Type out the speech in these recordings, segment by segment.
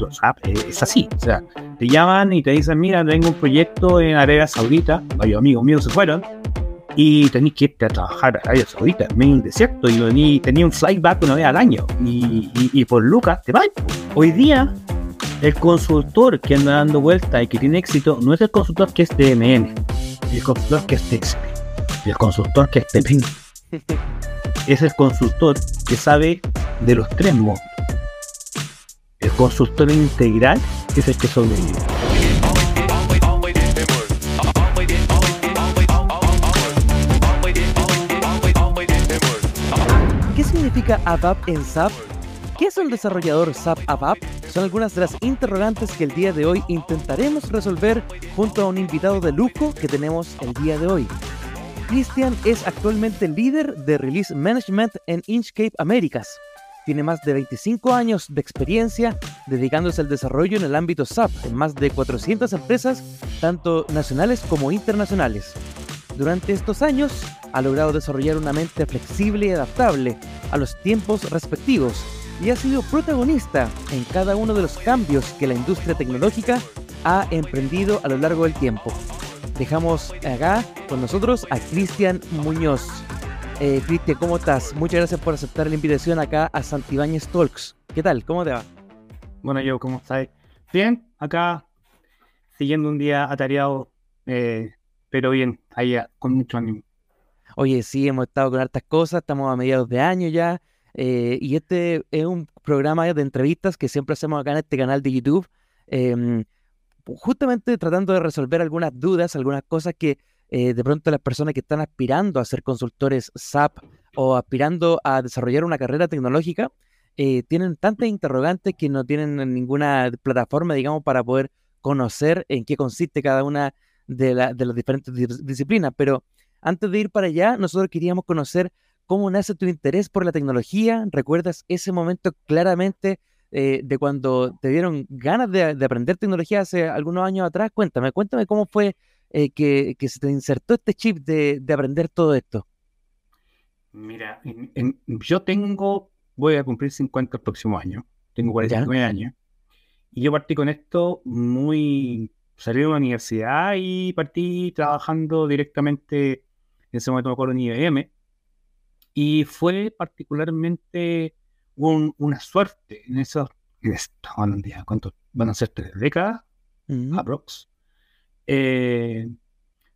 mundo SAP es, así. O sea, te llaman y te dicen, mira, tengo un proyecto en Arabia Saudita, varios amigos míos se fueron, y tenéis que irte a trabajar a Arabia Saudita, en medio del desierto, y tenía un flyback una vez al año, y, por Lucas te vas. Hoy día, el consultor que anda dando vuelta y que tiene éxito no es el consultor que es DMN, el consultor que es TXP, el consultor que es TP. es el consultor que sabe de los tres mundos. El consultor integral es el que sobrevive. ¿Qué significa ABAP en SAP? ¿Qué es un desarrollador SAP ABAP? Son algunas de las interrogantes que el día de hoy intentaremos resolver junto a un invitado de lujo que tenemos el día de hoy. Christian es actualmente líder de Release Management en Inchcape Américas. Tiene más de 25 años de experiencia dedicándose al desarrollo en el ámbito SAP en más de 400 empresas, tanto nacionales como internacionales. Durante estos años ha logrado desarrollar una mente flexible y adaptable a los tiempos respectivos y ha sido protagonista en cada uno de los cambios que la industria tecnológica ha emprendido a lo largo del tiempo. Dejamos acá con nosotros a Cristian Muñoz. Eh, Cristian, ¿cómo estás? Muchas gracias por aceptar la invitación acá a Santibáñez Talks. ¿Qué tal? ¿Cómo te va? Bueno, yo, ¿cómo estás? Bien, acá siguiendo un día atareado, eh, pero bien, ahí con mucho ánimo. Oye, sí, hemos estado con hartas cosas, estamos a mediados de año ya, eh, y este es un programa de entrevistas que siempre hacemos acá en este canal de YouTube. Em, justamente tratando de resolver algunas dudas, algunas cosas que eh, de pronto las personas que están aspirando a ser consultores SAP o aspirando a desarrollar una carrera tecnológica, eh, tienen tantas interrogantes que no tienen ninguna plataforma, digamos, para poder conocer en qué consiste cada una de, de las diferentes disciplinas. Pero antes de ir para allá, nosotros queríamos conocer cómo nace tu interés por la tecnología. ¿Recuerdas ese momento claramente eh, de cuando te dieron ganas de, aprender tecnología hace algunos años atrás. Cuéntame, cuéntame cómo fue eh, que, se te insertó este chip de, aprender todo esto. Mira, yo tengo, voy a cumplir 50 el próximo año, tengo 49 años, y yo partí con esto muy, salí de la universidad y partí trabajando directamente, en ese momento me acuerdo en IBM, y fue particularmente una suerte en esos, ¿cuántos van a ser? Tres décadas, mm. aprox. Eh,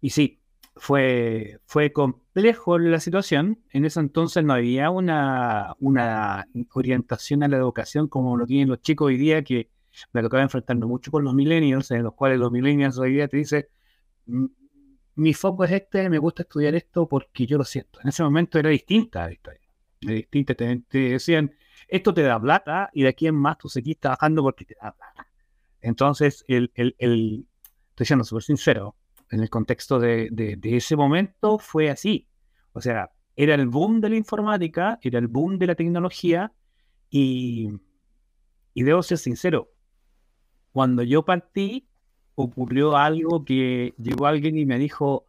y sí, fue, fue complejo la situación. En ese entonces no había una, una orientación a la educación como lo tienen los chicos hoy día, que me tocaba enfrentando mucho con los millennials, en los cuales los millennials hoy día te dicen, mi foco es este, me gusta estudiar esto porque yo lo siento. En ese momento era distinta la historia. Era distinta, te decían, esto te da plata y de aquí en más tú seguís trabajando porque te da plata. Entonces, el estoy siendo súper sincero, en el contexto de, de, ese momento fue así. O sea, era el boom de la informática, era el boom de la tecnología y, y debo ser sincero, cuando yo partí ocurrió algo que llegó alguien y me dijo,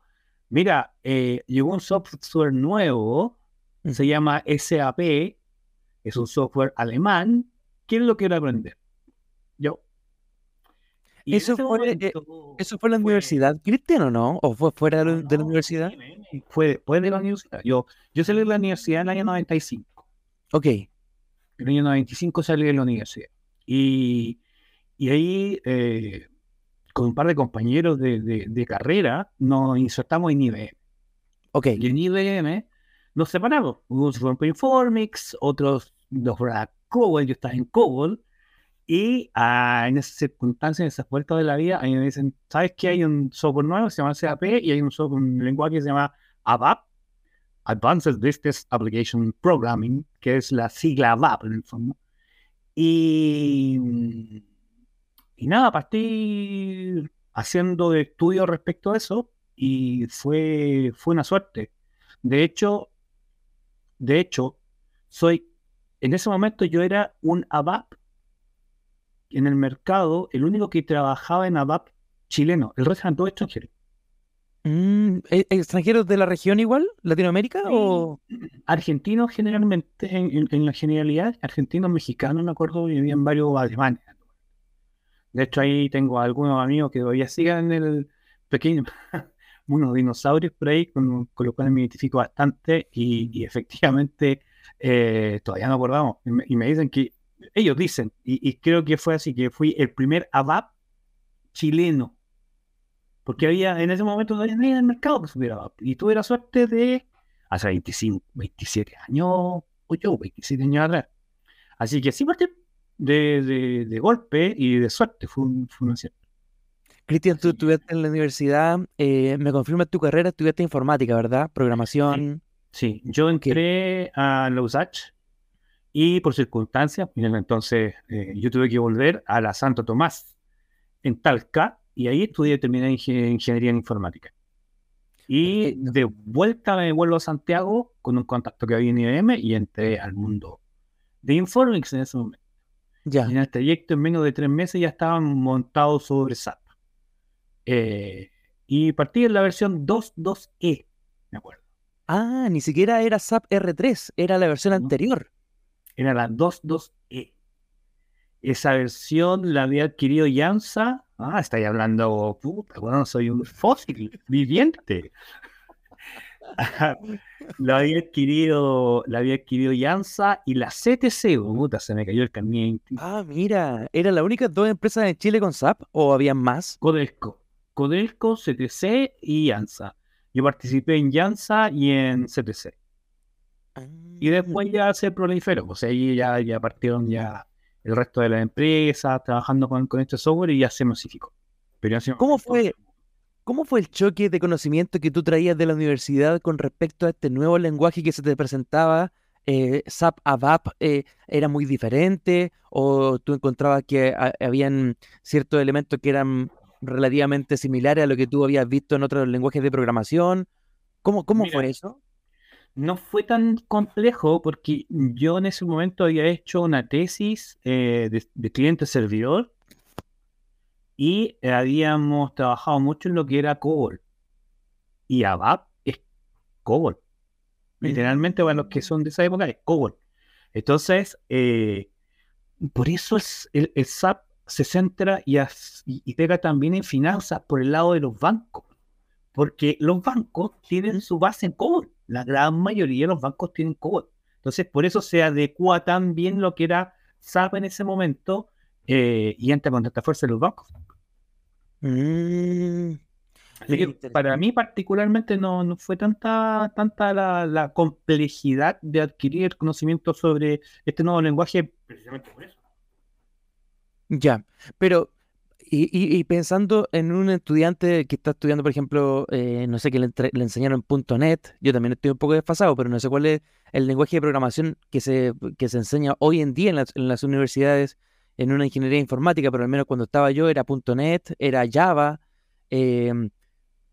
mira, eh, llegó un software nuevo, se llama SAP, es un software alemán. ¿Quién lo quiere aprender? Yo. Eso, fue, eh, ¿Eso fue en la universidad, Cristian, o no? ¿O fue fuera de, la, universidad? Fue, fue de la universidad. Yo, yo salí de la universidad en el año 95. Ok. En el año 95 salí de la universidad. Y, y ahí, eh, con un par de compañeros de, de, carrera, nos insertamos en IBM. Ok. Y en IBM nos separamos. Unos fueron para Informix, otros los Cobol, yo estaba en Cobol, y ah, en esas circunstancias, en esas vueltas de la vida, a mí me dicen, ¿sabes que hay un software nuevo se llama CAP y hay un, software, un lenguaje que se llama ABAP, Advanced Business Application Programming, que es la sigla ABAP en el fondo. Y, y nada, partí haciendo estudios respecto a eso y fue, fue una suerte. De hecho, de hecho, soy, en ese momento yo era un ABAP en el mercado, el único que trabajaba en ABAP chileno, el resto eran todos extranjeros. Mm, ¿e-, ¿Extranjeros de la región igual? ¿Latinoamérica o...? Argentinos generalmente, en, la generalidad, argentinos, mexicanos, me acuerdo, habían varios alemanes. De hecho, ahí tengo algunos amigos que todavía siguen en el pequeño, unos dinosaurios por ahí, con, con los cuales me identifico bastante y, efectivamente eh, todavía no acordamos. Y me, dicen que, ellos dicen, y, creo que fue así, que fui el primer ABAP chileno. Porque había, en ese momento no había nadie en el mercado que supiera ABAP. Y tuve la suerte de, hace 25, 27 años, o yo, 27 años atrás. Así que sí, parte de, de, golpe y de suerte, fue un, fue un acierto. Cristian, tú estudiaste en la universidad, eh, me confirma tu carrera, estudiaste informática, ¿verdad? Programación. Sí, yo entré a la USACH y por circunstancias, entonces eh, yo tuve que volver a la Santo Tomás en Talca y ahí estudié, terminé ingeniería en informática. Y de vuelta me vuelvo a Santiago con un contacto que había en IBM y entré al mundo de Informix en ese momento. Ya. Y en el trayecto en menos de tres meses ya estaban montados sobre SAP. Eh, y partí en la versión 2.2e, me acuerdo. Ah, ni siquiera era SAP R3, era la versión anterior. Era la 2.2e. Esa versión la había adquirido Yansa. Ah, estáis hablando, puta, bueno, soy un fósil viviente. la había adquirido, la había adquirido Yansa y la CTC, puta, se me cayó el camino. Ah, mira, ¿era la única dos empresas en Chile con SAP o había más? Codelco. Codelco, CTC y Yansa. Yo participé en Yansa y en CTC. Y después ah. ya se proliferó, pues ahí ya, ya partieron ya el resto de las empresas trabajando con, con este software y ya se masificó. Pero ¿Cómo fue, ¿Cómo fue el choque de conocimiento que tú traías de la universidad con respecto a este nuevo lenguaje que se te presentaba? Eh, SAP ABAP eh, era muy diferente o tú encontrabas que habían ciertos elementos que eran relativamente similares a lo que tú habías visto en otros lenguajes de programación. ¿Cómo, cómo fue eso? No fue tan complejo porque yo en ese momento había hecho una tesis eh, de, cliente-servidor y habíamos trabajado mucho en lo que era COBOL. Y ABAP es COBOL. Literalmente, para los que son de esa época, es COBOL. Entonces, eh, por eso es el, el SAP se centra y, pega también en finanzas por el lado de los bancos, porque los bancos tienen su base en COBOL, la gran mayoría de los bancos tienen COBOL. Entonces, por eso se adecua tan bien lo que era SAP en ese momento eh, y entra con tanta fuerza en los bancos. Mm. para mí particularmente no, fue tanta, tanta la, la, complejidad de adquirir conocimiento sobre este nuevo lenguaje precisamente por eso. Ya, pero y, pensando en un estudiante que está estudiando, por ejemplo, eh, no sé, que le, enseñaron en .NET, yo también estoy un poco desfasado, pero no sé cuál es el lenguaje de programación que se, que se enseña hoy en día en las, universidades en una ingeniería informática, pero al menos cuando estaba yo era .NET, era Java. Em,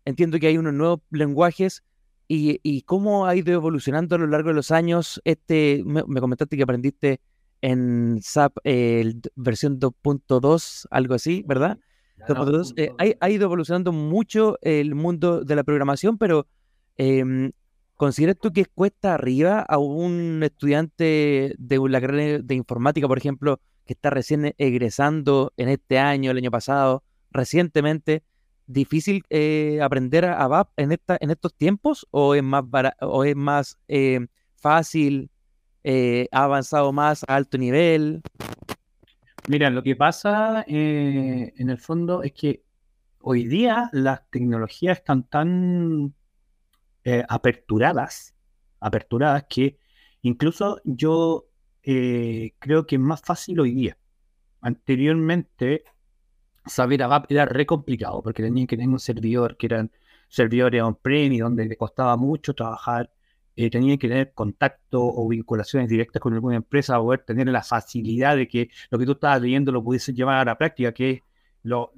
entiendo que hay unos nuevos lenguajes y, y, cómo ha ido evolucionando a lo largo de los años. Este, me comentaste que aprendiste en SAP eh, versión 2.2, algo así, ¿verdad? Eh, ha, ido evolucionando mucho el mundo de la programación, pero eh, ¿consideras tú que cuesta arriba a un estudiante de la carrera de informática, por ejemplo, que está recién egresando en este año, el año pasado, recientemente, difícil eh, aprender a VAP en, esta, en estos tiempos o es más, o es más fácil eh, ha avanzado más a alto nivel. Mira, lo que pasa eh, en el fondo es que hoy día las tecnologías están tan eh, aperturadas, aperturadas que incluso yo creo que es más fácil hoy día. Anteriormente, saber ABAP era re complicado porque tenían que tener un servidor que eran servidores on-prem y donde le costaba mucho trabajar eh, tenía que tener contacto o vinculaciones directas con alguna empresa, o poder tener la facilidad de que lo que tú estabas leyendo lo pudiese llevar a la práctica, que es lo,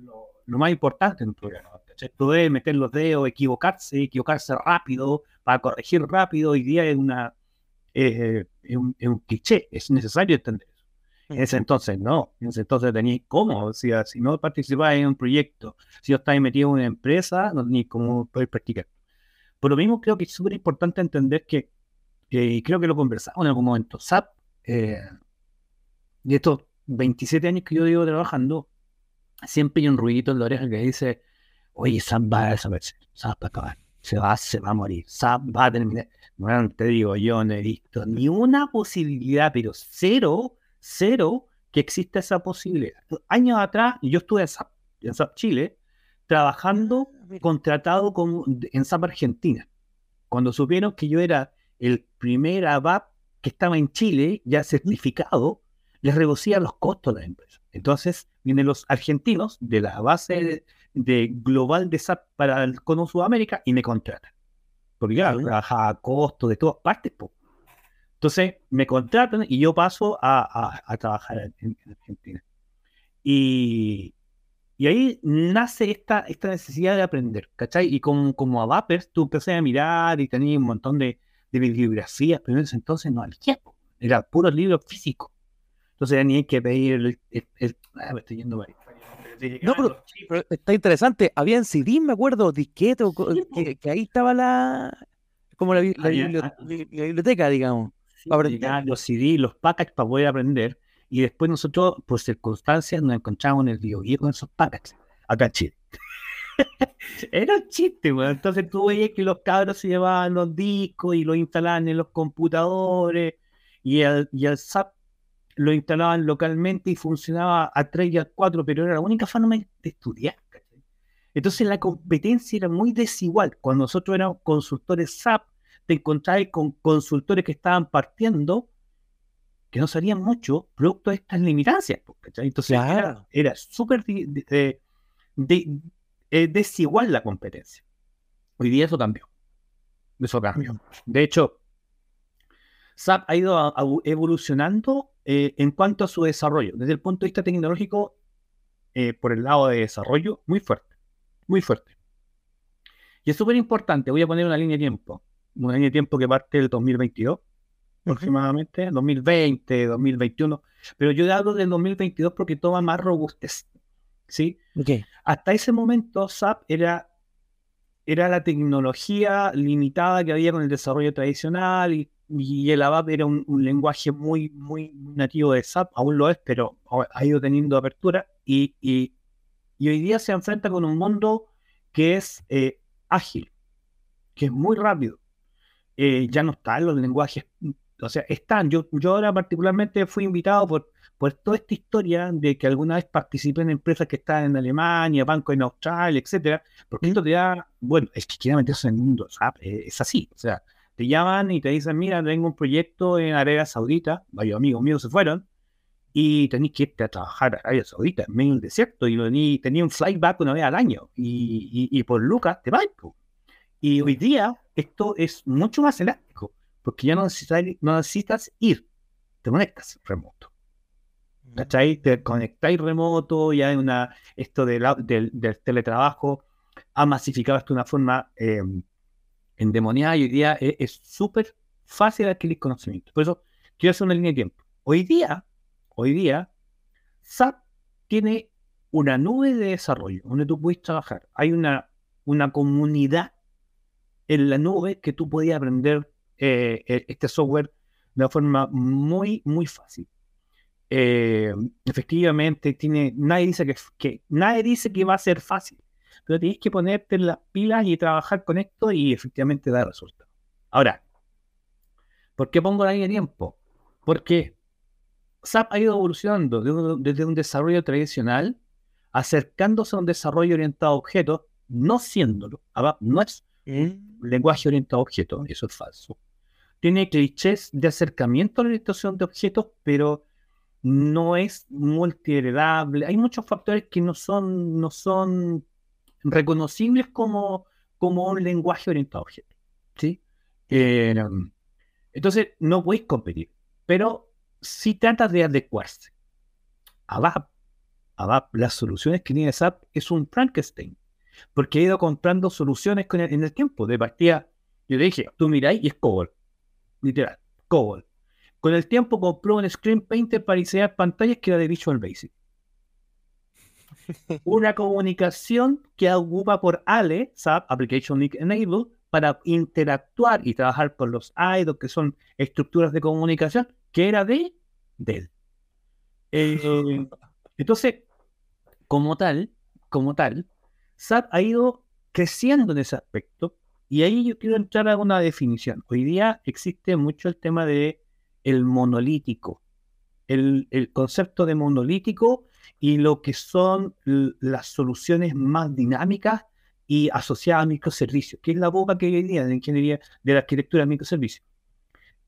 más importante en un programa. Poder meter los dedos, equivocarse, equivocarse rápido, para corregir rápido, hoy día es, una, es, un, cliché, es necesario entender eso. En ese entonces no, en ese entonces tenías cómo, o sea, si no participabas en un proyecto, si no estabas metido en una empresa, no tenías cómo poder practicar. Por lo mismo, creo que es súper importante entender que, y creo que lo conversamos en algún momento, SAP, eh, de estos 27 años que yo llevo trabajando, siempre hay un ruidito en la oreja que dice, oye, Sam va a desaparecer, Sam va a acabar, se va, se va a morir, Sam va a terminar. Bueno, te digo, yo no he visto ni una posibilidad, pero cero, cero que exista esa posibilidad. Años atrás, yo estuve en SAP, en SAP Chile, trabajando contratado con, en SAP Argentina. Cuando supieron que yo era el primer ABAP que estaba en Chile, ya certificado, les reducía los costos de la empresa. Entonces, vienen los argentinos de la base de, global de SAP para el Cono Sudamérica y me contratan. Porque ya trabajaba a costo de todas partes. Entonces, me contratan y yo paso a, trabajar en, Argentina. Y, ahí nace esta, esta necesidad de aprender, ¿cachai? Y como, como a Vapers, tú empecé a mirar y tenías un montón de, de bibliografías, pero en ese entonces no había, era puro libro físico. Entonces ni hay que pedir el, ah, me estoy yendo No, pero, está interesante. Había en CD, me acuerdo, disquete, que, que, ahí estaba la como la, ah, biblioteca, digamos. los CD, los packages para poder aprender. Y después nosotros, por circunstancias, nos encontramos en el videojuego con esos packages, acá en Chile. Era un chiste, güey. Entonces tú veías que los cabros se llevaban los discos y los instalaban en los computadores y el, y el SAP lo instalaban localmente y funcionaba a 3 y a 4, pero era la única forma de estudiar. Entonces la competencia era muy desigual. Cuando nosotros éramos consultores SAP, te encontrabas con consultores que estaban partiendo, que no sabían mucho, producto de estas limitancias. Entonces era, súper de, desigual la competencia. Hoy día eso cambió. Eso cambió. De hecho, SAP ha ido evolucionando eh, en cuanto a su desarrollo, desde el punto de vista tecnológico, eh, por el lado de desarrollo, muy fuerte, muy fuerte. Y es súper importante, voy a poner una línea de tiempo, una línea de tiempo que parte del 2022, aproximadamente, 2020, 2021, pero yo hablo del 2022 porque toma más robustez, ¿sí? Hasta ese momento SAP era, era la tecnología limitada que había con el desarrollo tradicional y y el ABAP era un, lenguaje muy, muy nativo de SAP, aún lo es, pero ha ido teniendo apertura y, y, hoy día se enfrenta con un mundo que es eh, ágil, que es muy rápido. Eh, ya no están los lenguajes, o sea, están. Yo, yo ahora particularmente fui invitado por, por toda esta historia de que alguna vez participé en empresas que están en Alemania, banco en Australia, etcétera, porque esto te da, bueno, es que quiere meterse en el mundo, SAP, es así, o sea, te llaman y te dicen, mira, tengo un proyecto en Arabia Saudita, varios amigos míos se fueron, y tenéis que irte a trabajar a Arabia Saudita, en medio del desierto, y tenía un flyback una vez al año, y, por Lucas te vas. Y hoy día esto es mucho más elástico, porque ya no necesitas, no necesitas ir, te conectas remoto. ¿Cachai? Te conectáis remoto, ya hay una, esto del, del, teletrabajo ha masificado esto de una forma eh, endemoniada y hoy día es súper fácil adquirir conocimiento. Por eso quiero hacer una línea de tiempo. Hoy día, hoy día, SAP tiene una nube de desarrollo donde tú puedes trabajar. Hay una, una comunidad en la nube que tú puedes aprender eh, e, este software de una forma muy, muy fácil. Eh, efectivamente, tiene, nadie dice que, que, nadie dice que va a ser fácil pero tienes que ponerte en las pilas y trabajar con esto y efectivamente dar resultados. Ahora, ¿por qué pongo la línea de tiempo? Porque SAP ha ido evolucionando desde un desarrollo tradicional, acercándose a un desarrollo orientado a objetos, no siéndolo. No es un lenguaje orientado a objetos, eso es falso. Tiene clichés de acercamiento a la orientación de objetos, pero no es multiheredable. Hay muchos factores que no son, no son reconocibles como, como un lenguaje orientado a objetos. ¿sí? Eh, entonces, no podéis competir, pero si tratas de adecuarse. ABAP, ABAP, las soluciones que tiene SAP es un Frankenstein, porque he ido comprando soluciones con en el tiempo. De partida, yo le dije, tú miráis y es COBOL, literal, COBOL. Con el tiempo compró un Screen Painter para diseñar pantallas que era de Visual Basic una comunicación que ocupa por ALE, SAP, Application Link Enable, para interactuar y trabajar con los IDOs, que son estructuras de comunicación, que era de Dell. Eh, entonces, como tal, como tal, SAP ha ido creciendo en ese aspecto y ahí yo quiero entrar a una definición. Hoy día existe mucho el tema de el monolítico, el, el concepto de monolítico y lo que son las soluciones más dinámicas y asociadas a microservicios, que es la boca que hoy día de ingeniería de la arquitectura de microservicios.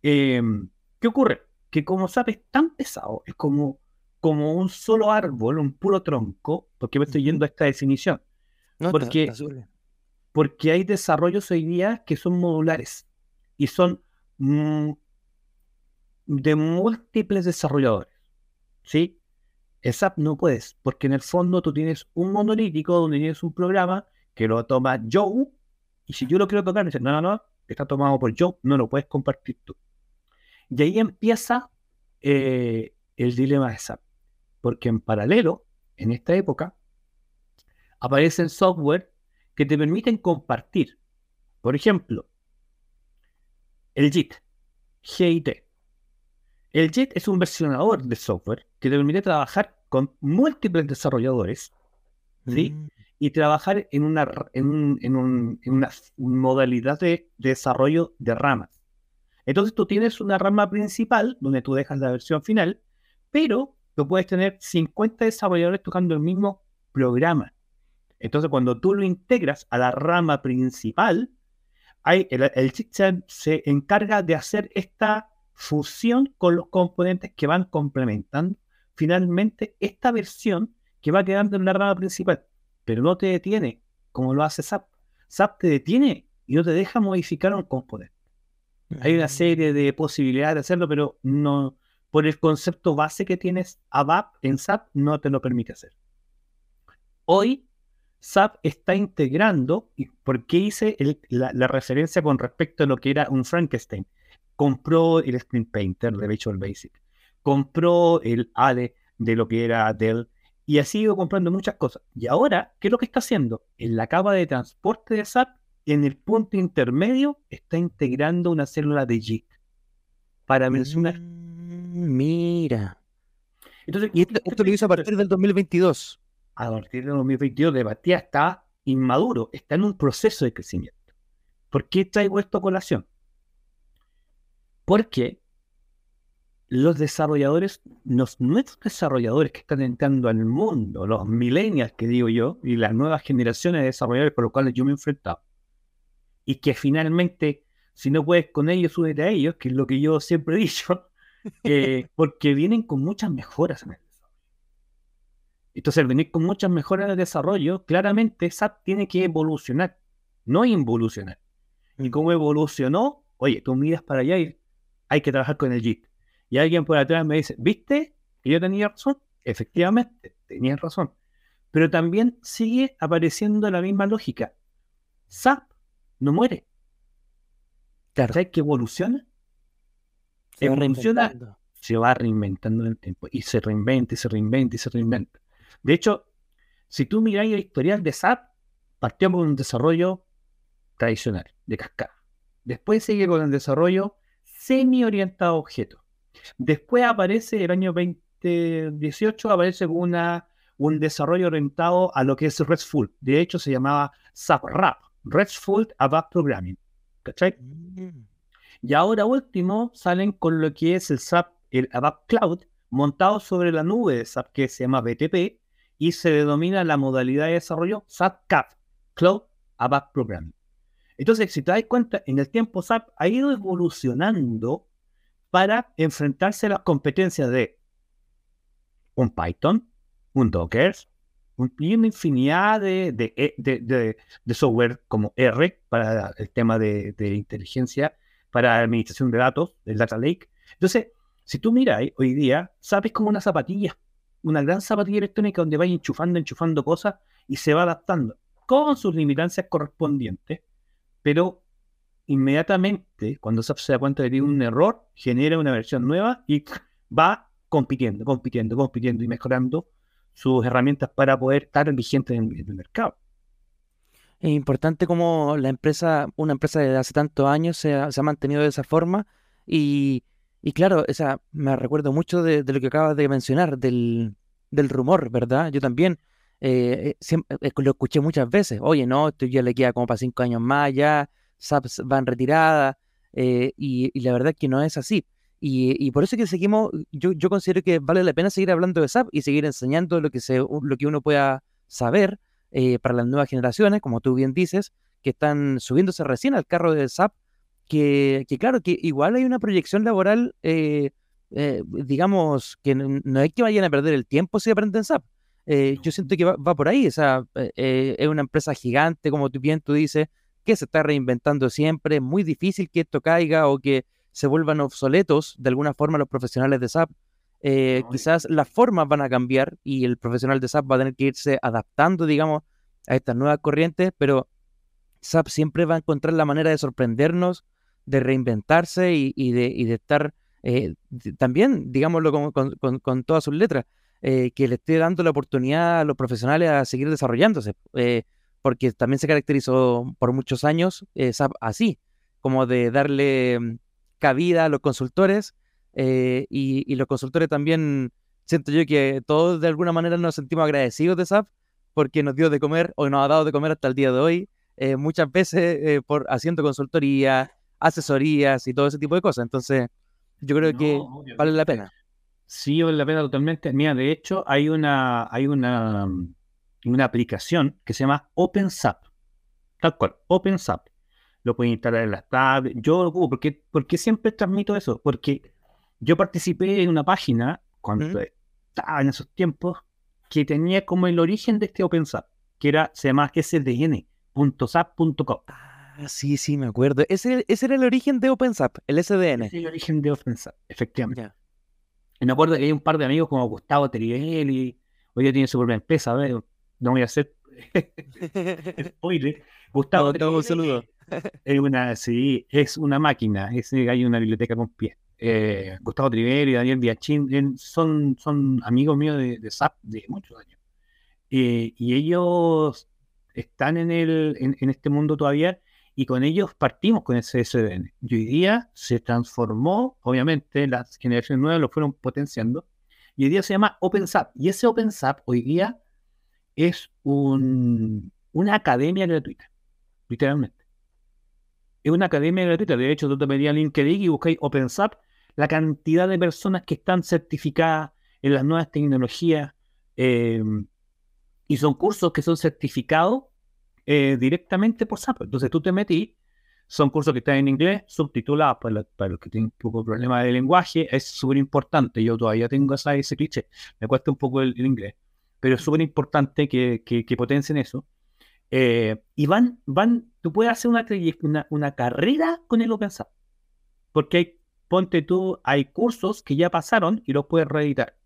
Em, ¿Qué ocurre? Que como SAP es tan pesado, es como, como un solo árbol, un puro tronco, porque me estoy yendo a esta definición. porque, porque hay desarrollos hoy día que son modulares y son mm, de múltiples desarrolladores. ¿Sí? SAP no puedes, porque en el fondo tú tienes un monolítico donde tienes un programa que lo toma Joe, y si yo lo quiero tocar, me dice, no, no, no, está tomado por Joe, no lo puedes compartir tú. Y ahí empieza eh, el dilema de SAP, porque en paralelo, en esta época, aparecen software que te permiten compartir. Por ejemplo, el JIT, GIT. El JIT es un versionador de software que te permite trabajar con múltiples desarrolladores ¿sí? Mm. y trabajar en una, en, una modalidad de, desarrollo de ramas. Entonces tú tienes una rama principal donde tú dejas la versión final, pero tú puedes tener 50 desarrolladores tocando el mismo programa. Entonces, cuando tú lo integras a la rama principal, hay, el, el se encarga de hacer esta fusión con los componentes que van complementando finalmente esta versión que va quedando en la rama principal, pero no te detiene como lo hace SAP. SAP te detiene y no te deja modificar un componente. Hay una mm. serie de posibilidades de hacerlo, pero no por el concepto base que tienes ABAP en SAP no te lo permite hacer. Hoy SAP está integrando, y por qué hice la, referencia con respecto a lo que era un Frankenstein. Compró el Sprint Painter de Visual Basic, compró el ADE de lo que era Dell y ha sido comprando muchas cosas. Y ahora, ¿qué es lo que está haciendo? En la capa de transporte de SAP, en el punto intermedio, está integrando una célula de JIT para mencionar. Mm, mira. Entonces, y esto, esto lo hizo a partir del 2022 a partir de 2022 de Batía está inmaduro, está en un proceso de crecimiento. ¿Por qué traigo esto a colación? Porque los desarrolladores, los nuevos desarrolladores que están entrando al mundo, los millennials que digo yo, y las nuevas generaciones de desarrolladores por los cuales yo me he enfrentado, y que finalmente, si no puedes con ellos, únete a ellos, que es lo que yo siempre he dicho, eh, porque vienen con muchas mejoras en entonces, al venir con muchas mejoras de desarrollo, claramente SAP tiene que evolucionar, no involucionar. Y como evolucionó, oye, tú miras para allá y hay que trabajar con el JIT. Y alguien por atrás me dice, ¿viste que yo tenía razón? Efectivamente, tenías razón. Pero también sigue apareciendo la misma lógica. SAP no muere. Claro. ¿Sabes que evoluciona? Se evoluciona, se va reinventando en el tiempo. Y se reinventa, y se reinventa, y se reinventa. De hecho, si tú miráis el historial de SAP, partimos con un desarrollo tradicional, de cascada. Después sigue con el desarrollo semi-orientado a objetos. Después aparece el año 2018, aparece una, un desarrollo orientado a lo que es RESTful. De hecho, se llamaba SAP RAP, RESTful ABAP Programming. ¿Cachai? Mm. Y ahora último salen con lo que es el SAP, el ABAP Cloud, montado sobre la nube de SAP que se llama BTP, y se denomina la modalidad de desarrollo SAP CAP, Cloud ABAP Programming. Entonces, si te das cuenta, en el tiempo SAP ha ido evolucionando para enfrentarse a las competencias de un Python, un Docker, y una infinidad de, de, software como R para el tema de, inteligencia, para administración de datos, el Data Lake. Entonces, si tú miras hoy día, SAP es como una zapatilla una gran zapatilla electrónica donde va enchufando, enchufando cosas y se va adaptando con sus limitancias correspondientes, pero inmediatamente, cuando se da cuenta de que tiene un error, genera una versión nueva y va compitiendo, compitiendo, compitiendo y mejorando sus herramientas para poder estar vigente en el, mercado. Es importante como la empresa, una empresa de hace tantos años se ha, mantenido de esa forma y y claro, me recuerdo mucho de, lo que acabas de mencionar, del, rumor, ¿verdad? Yo también eh, lo escuché muchas veces, oye, no, esto ya le queda como para cinco años más, ya SAP va en retirada, y, la verdad es que no es así. Y, por eso que seguimos, yo, yo considero que vale la pena seguir hablando de SAP y seguir enseñando lo que, se, lo que uno pueda saber para las nuevas generaciones, como tú bien dices, que están subiéndose recién al carro de SAP, que, claro, que igual hay una proyección laboral, eh, eh, digamos, que no, es que vayan a perder el tiempo si aprenden SAP. Eh, yo siento que va, por ahí, o sea, es una empresa gigante, como tú bien tú dices, que se está reinventando siempre, es muy difícil que esto caiga o que se vuelvan obsoletos de alguna forma los profesionales de SAP. quizás las formas van a cambiar y el profesional de SAP va a tener que irse adaptando, digamos, a estas nuevas corrientes, pero SAP siempre va a encontrar la manera de sorprendernos, de reinventarse y, de, estar eh, también, digámoslo con, todas sus letras, eh, que le esté dando la oportunidad a los profesionales a seguir desarrollándose, eh, porque también se caracterizó por muchos años así, como de darle mm, cabida a los consultores y, los consultores también, siento yo que todos de alguna manera nos sentimos agradecidos de SAP porque nos dio de comer o nos ha dado de comer hasta el día de hoy eh, muchas veces eh, por haciendo consultoría, asesorías y todo ese tipo de cosas. Entonces, yo creo que vale la pena. Sí, vale la pena totalmente. Mira, de hecho, hay una, hay una, mm, una aplicación que se llama OpenSAP. Tal cual, OpenSAP. Lo pueden instalar en las tablets. Yo lo ocupo. porque, porque siempre transmito eso. Porque yo participé en una página cuando estaba en esos tiempos que tenía como el origen de este OpenSAP, que era, se llama SDN, .sap.com. Ah, sí, sí, me acuerdo. Ese, ese era el origen de OpenSAP, el SDN. Ese es el origen de OpenSAP, efectivamente. Y me acuerdo que hay un par de amigos como Gustavo Trivelli, hoy día tiene su propia empresa, ver, no voy a hacer spoiler. Gustavo un saludo. Es una, sí, es una máquina, es, hay una biblioteca con pies. Eh, Gustavo Trivelli, Daniel Diachín, son, son amigos míos de, SAP de muchos años. Eh, y ellos están en, el, en, este mundo todavía y con ellos partimos con ese SDN. Y hoy día se transformó, obviamente las generaciones nuevas lo fueron potenciando, y hoy día se llama OpenSAP. Y ese OpenSAP hoy día es un, una academia gratuita, literalmente. Es una academia gratuita. De hecho, tú te pedías LinkedIn y buscáis OpenSAP, la cantidad de personas que están certificadas en las nuevas tecnologías. Eh, y son cursos que son certificados eh, directamente por SAP. Entonces tú te metís, son cursos que están en inglés, subtitulados para, los que tienen un poco de problema de lenguaje. Es súper importante. Yo todavía tengo esa, ese cliché. Me cuesta un poco el, inglés. Pero es súper importante que, que, potencien eso. Eh, y van, van, tú puedes hacer una, una, una carrera con el OpenSAP. Porque hay, ponte tú, hay cursos que ya pasaron y los puedes reeditar.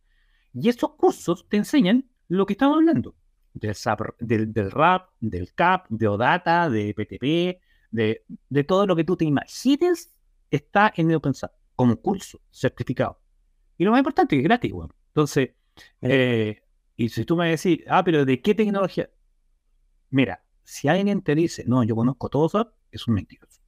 Y esos cursos te enseñan lo que estamos hablando del, del, del, RAP, del CAP, de OData, de PTP, de, de todo lo que tú te imagines, está en OpenSAP como curso certificado. Y lo más importante es gratis, bueno. Entonces, eh, y si tú me decís, ah, pero ¿de qué tecnología? Mira, si alguien te dice, no, yo conozco todo SAP, es un mentiroso.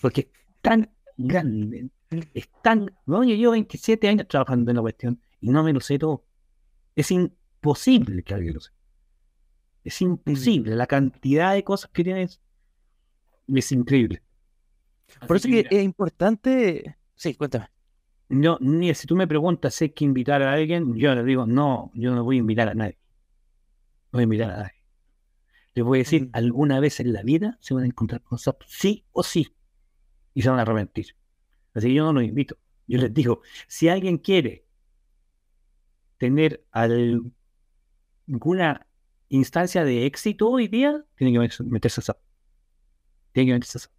Porque es tan grande, es tan. No, yo llevo 27 años trabajando en la cuestión y no me lo sé todo. Es, in, imposible que alguien lo sepa. Es imposible. La cantidad de cosas que tienes es increíble. Por eso que, es importante. Sí, cuéntame. No, ni si tú me preguntas si hay que invitar a alguien, yo le digo, no, yo no voy a invitar a nadie. No voy a invitar a nadie. Les voy a decir, mm. alguna vez en la vida se van a encontrar con SAP, sí o sí, y se van a arrepentir. Así que yo no los invito. Yo les digo, si alguien quiere tener al, ninguna instancia de éxito hoy día, tiene que meterse a SAP. Tiene que meterse a SAP.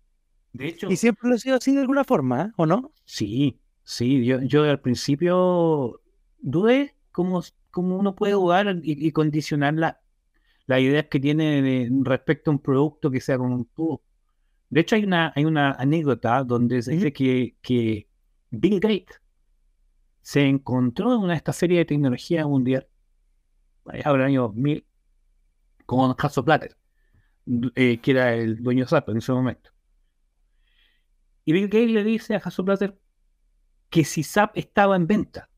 De hecho. Y siempre lo ha sido así de alguna forma, ¿eh? ¿o no? Sí, sí. Yo, yo al principio dudé cómo, cómo uno puede jugar y, condicionar la, las ideas que tiene respecto a un producto que sea como un tubo. De hecho, hay una, hay una anécdota donde se dice que, que Bill Gates se encontró en una de estas ferias de tecnología mundial allá el año 2000, con Hasso Platter, eh, que era el dueño de SAP en ese momento. Y Bill Gates le dice a Hasso Platter que si SAP estaba en venta,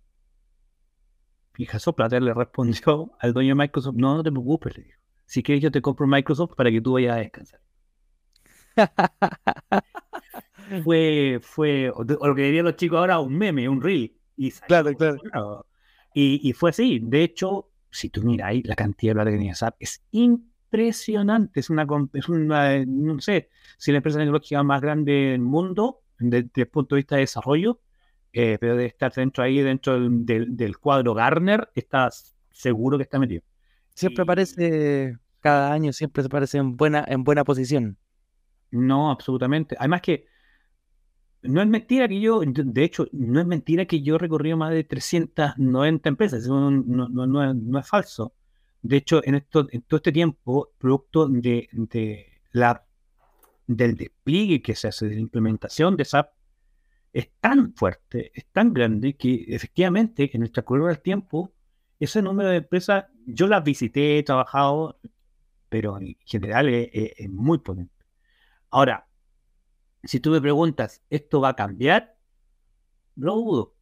hija Soplater le respondió al dueño de Microsoft, no, no te preocupes, le dijo. Si quieres yo te compro Microsoft para que tú vayas a descansar. fue, fue, o lo que dirían los chicos ahora, un meme, un reel. Y claro, claro. Y, fue así. De hecho, si tú miras ahí, la cantidad de plata que tenía SAP es impresionante. Es una, es una, no sé, si la empresa tecnológica más grande del mundo, desde, el punto de vista de desarrollo, eh, pero de estar dentro ahí, dentro del, cuadro Garner, estás seguro que está metido. Siempre aparece, cada año siempre se aparece en buena, en buena posición. No, absolutamente. Además que no es mentira que yo, de hecho, no es mentira que yo he recorrido más de 390 empresas, no, es, falso. De hecho, en, todo este tiempo, producto de, la, del despliegue que se hace, de la implementación de SAP, es tan fuerte, es tan grande, que efectivamente en el transcurso del tiempo, ese número de empresas, yo las visité, he trabajado, pero en general es muy potente. Ahora, si tú me preguntas, ¿esto va a cambiar? No dudo.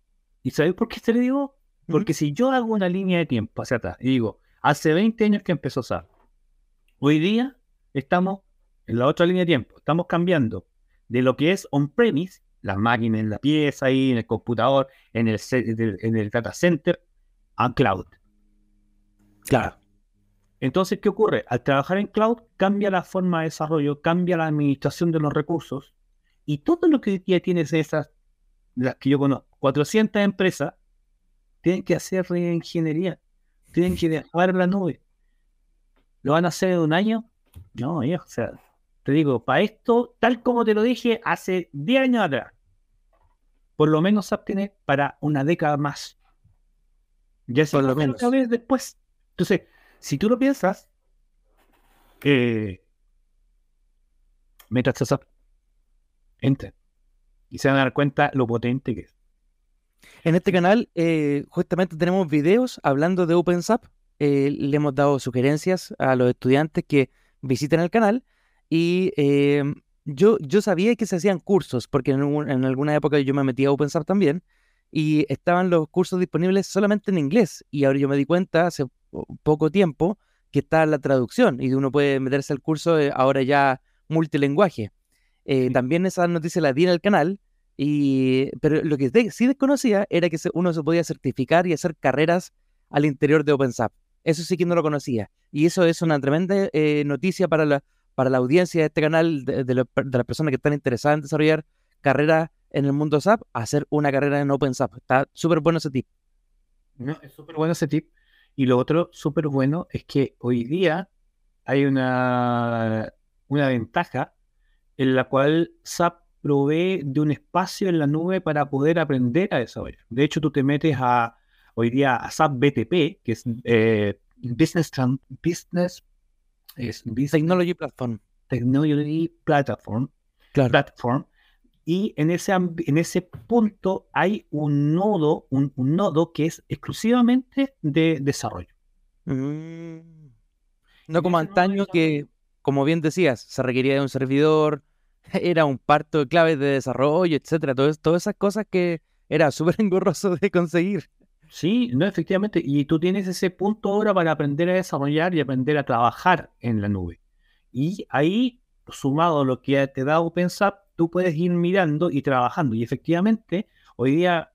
¿Y sabes por qué te lo digo? Porque si yo hago una línea de tiempo hacia atrás y digo, hace 20 años que empezó SAP, hoy día estamos en la otra línea de tiempo, estamos cambiando de lo que es on-premise, las máquinas en la pieza ahí, en el computador, en el, en el data center, a cloud. Claro. Entonces, ¿qué ocurre? Al trabajar en cloud, cambia la forma de desarrollo, cambia la administración de los recursos y todo lo que ya tienes esas, las que yo conozco, 400 empresas, tienen que hacer reingeniería, tienen que dejar la nube. ¿Lo van a hacer en un año? No, o sea, te digo, para esto, tal como te lo dije hace 10 años atrás, por lo menos SAP tiene para una década más. Ya por lo menos. Vez después. Entonces, si tú lo piensas, eh, metas SAP Entren. Y se van a dar cuenta lo potente que es. En este canal, eh, justamente tenemos videos hablando de OpenSAP. Eh, le hemos dado sugerencias a los estudiantes que visiten el canal. Y eh, yo, yo sabía que se hacían cursos, porque en, en, alguna época yo me metí a OpenSAP también. Y estaban los cursos disponibles solamente en inglés. Y ahora yo me di cuenta hace poco tiempo que está la traducción y uno puede meterse al curso ahora ya multilenguaje. Eh, también esa noticia la di en el canal, y, pero lo que sí desconocía era que uno se podía certificar y hacer carreras al interior de OpenSAP. Eso sí que no lo conocía. Y eso es una tremenda eh, noticia para la, para la audiencia de este canal, de, las personas que están interesadas en desarrollar carreras en el mundo SAP, hacer una carrera en OpenSAP. Está súper bueno ese tip. No, es súper bueno ese tip. Y lo otro súper bueno es que hoy día hay una, una ventaja en la cual SAP provee de un espacio en la nube para poder aprender a desarrollar. De hecho, tú te metes a hoy día a SAP BTP, que es eh, Business, Business, Technology Platform. Technology Platform. Platform. Y en ese, en ese punto hay un nodo, un, nodo que es exclusivamente de desarrollo. Mm. No como antaño que, como bien decías, se requería de un servidor, era un parto de claves de desarrollo, etcétera, todas, todas esas cosas que era súper engorroso de conseguir. Sí, no, efectivamente. Y tú tienes ese punto ahora para aprender a desarrollar y aprender a trabajar en la nube. Y ahí, sumado a lo que te da OpenSAP, tú puedes ir mirando y trabajando. Y efectivamente, hoy día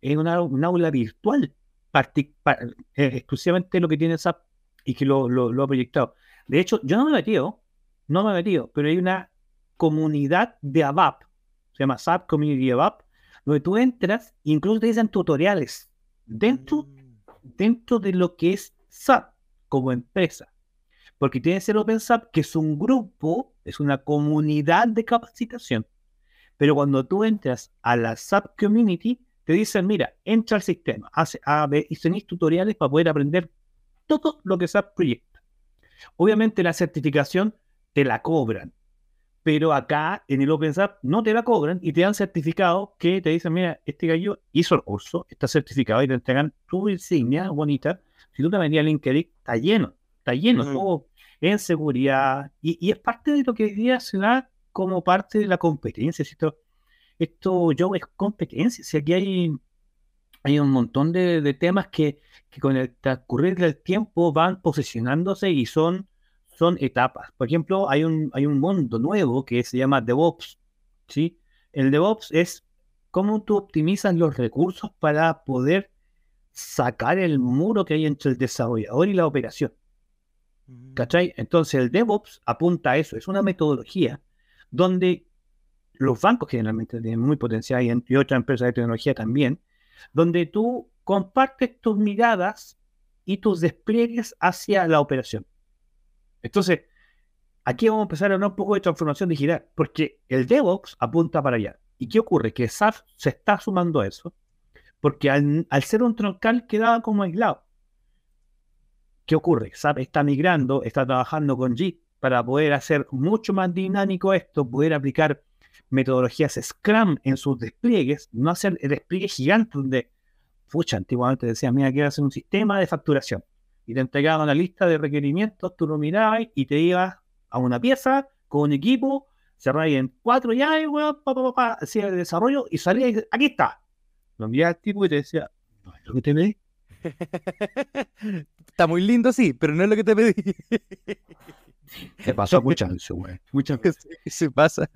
es una, un aula virtual, eh, exclusivamente lo que tiene SAP y que lo, lo, ha proyectado. De hecho, yo no me he metido, no me he metido, pero hay una comunidad de ABAP, se llama SAP Community ABAP, donde tú entras e incluso te dicen tutoriales dentro, mm. dentro de lo que es SAP como empresa. Porque tiene ser OpenSAP, que es un grupo, es una comunidad de capacitación. Pero cuando tú entras a la SAP Community, te dicen, mira, entra al sistema, hace A, B, y tenéis tutoriales para poder aprender todo lo que SAP proyecta. Obviamente la certificación te la cobran, pero acá en el OpenSAP no te la cobran y te dan certificado que te dicen, mira, este gallo hizo el curso, está certificado y te entregan tu insignia bonita. Si tú te metías a LinkedIn, está lleno, está lleno, todo en seguridad. Y, es parte de lo que hoy día se da como parte de la competencia. Esto, esto yo es competencia. Si aquí hay, hay un montón de, temas que, con el transcurrir del tiempo van posicionándose y son, son etapas. Por ejemplo, hay un, hay un mundo nuevo que se llama DevOps. ¿sí? El DevOps es cómo tú optimizas los recursos para poder sacar el muro que hay entre el desarrollador y la operación. Mm. ¿Cachai? Entonces el DevOps apunta a eso, es una metodología donde los bancos generalmente tienen muy potencial y, otras empresas de tecnología también, donde tú compartes tus miradas y tus despliegues hacia la operación. Entonces, aquí vamos a empezar a hablar un poco de transformación digital, porque el DevOps apunta para allá. ¿Y qué ocurre? Que SAP se está sumando a eso, porque al, ser un troncal quedaba como aislado. ¿Qué ocurre? SAP está migrando, está trabajando con JIT para poder hacer mucho más dinámico esto, poder aplicar metodologías Scrum en sus despliegues, no hacer el despliegue gigante donde, pucha, antiguamente decía, mira, quiero hacer un sistema de facturación. Y te entregaban la lista de requerimientos, tú lo mirabas y te ibas a una pieza con un equipo, cerrabas en cuatro ya, weón, pa, pa, pa, hacía el desarrollo y salía y aquí está. Lo miraba al tipo y te decía, no es lo que te pedí. Está muy lindo, sí, pero no es lo que te pedí. Se pasó muchas veces, güey. Muchas veces. Se pasa.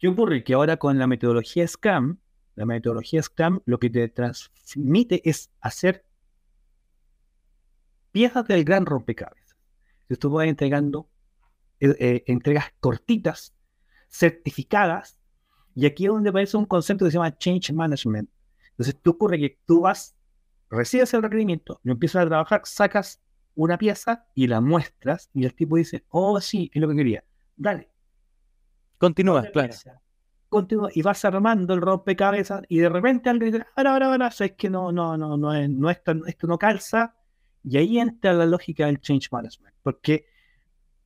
¿Qué ocurre? Que ahora con la metodología Scrum, la metodología Scrum lo que te transmite es hacer piezas del gran rompecabezas. Tú vas entregando eh, eh, entregas cortitas, certificadas, y aquí es donde aparece un concepto que se llama Change Management. Entonces, tú ocurre que tú vas, recibes el requerimiento, lo empiezas a trabajar, sacas una pieza y la muestras, y el tipo dice, oh, sí, es lo que quería. Dale, Continúa, claro. Continúa y vas armando el rompecabezas y de repente alguien dice, ahora, ahora, ahora, es que no, no, no, no, es, no esto, esto no calza. Y ahí entra la lógica del change management, porque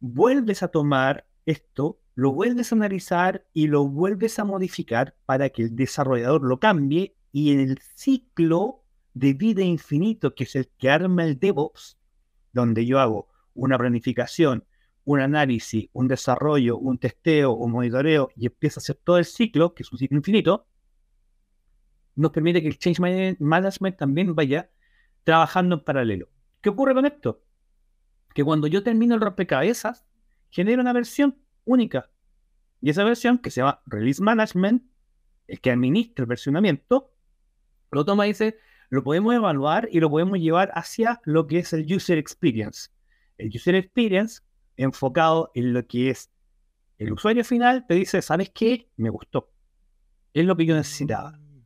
vuelves a tomar esto, lo vuelves a analizar y lo vuelves a modificar para que el desarrollador lo cambie y en el ciclo de vida infinito, que es el que arma el DevOps, donde yo hago una planificación, un análisis, un desarrollo, un testeo, un monitoreo y empieza a hacer todo el ciclo, que es un ciclo infinito, nos permite que el Change Management también vaya trabajando en paralelo. ¿Qué ocurre con esto? Que cuando yo termino el rompecabezas, genera una versión única. Y esa versión, que se llama Release Management, el que administra el versionamiento, lo toma y dice, lo podemos evaluar y lo podemos llevar hacia lo que es el User Experience. El User Experience enfocado en lo que es el usuario final, te dice, ¿sabes qué? Me gustó. Es lo que yo necesitaba. Mm.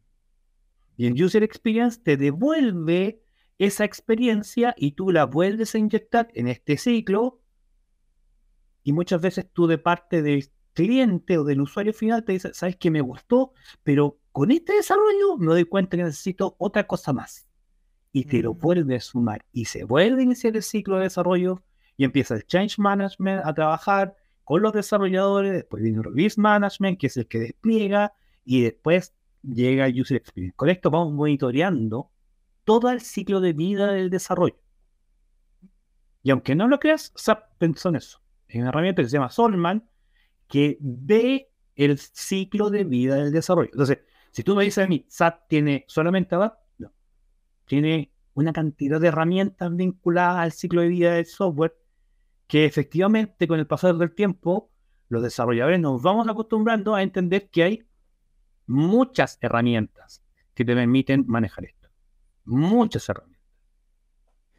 Y el User Experience te devuelve esa experiencia y tú la vuelves a inyectar en este ciclo. Y muchas veces tú de parte del cliente o del usuario final te dices, ¿sabes qué? Me gustó, pero con este desarrollo me doy cuenta que necesito otra cosa más. Y te lo mm. vuelve a sumar y se vuelve a iniciar el ciclo de desarrollo y empieza el Change Management a trabajar con los desarrolladores, después viene el Release Management, que es el que despliega, y después llega el User Experience. Con esto vamos monitoreando todo el ciclo de vida del desarrollo. Y aunque no lo creas, SAP pensó en eso. Hay una herramienta que se llama Solman que ve el ciclo de vida del desarrollo. Entonces, si tú me dices a mí, SAP tiene solamente ABAP, no. Tiene una cantidad de herramientas vinculadas al ciclo de vida del software que efectivamente con el pasar del tiempo los desarrolladores nos vamos acostumbrando a entender que hay muchas herramientas que te permiten manejar esto. Muchas herramientas.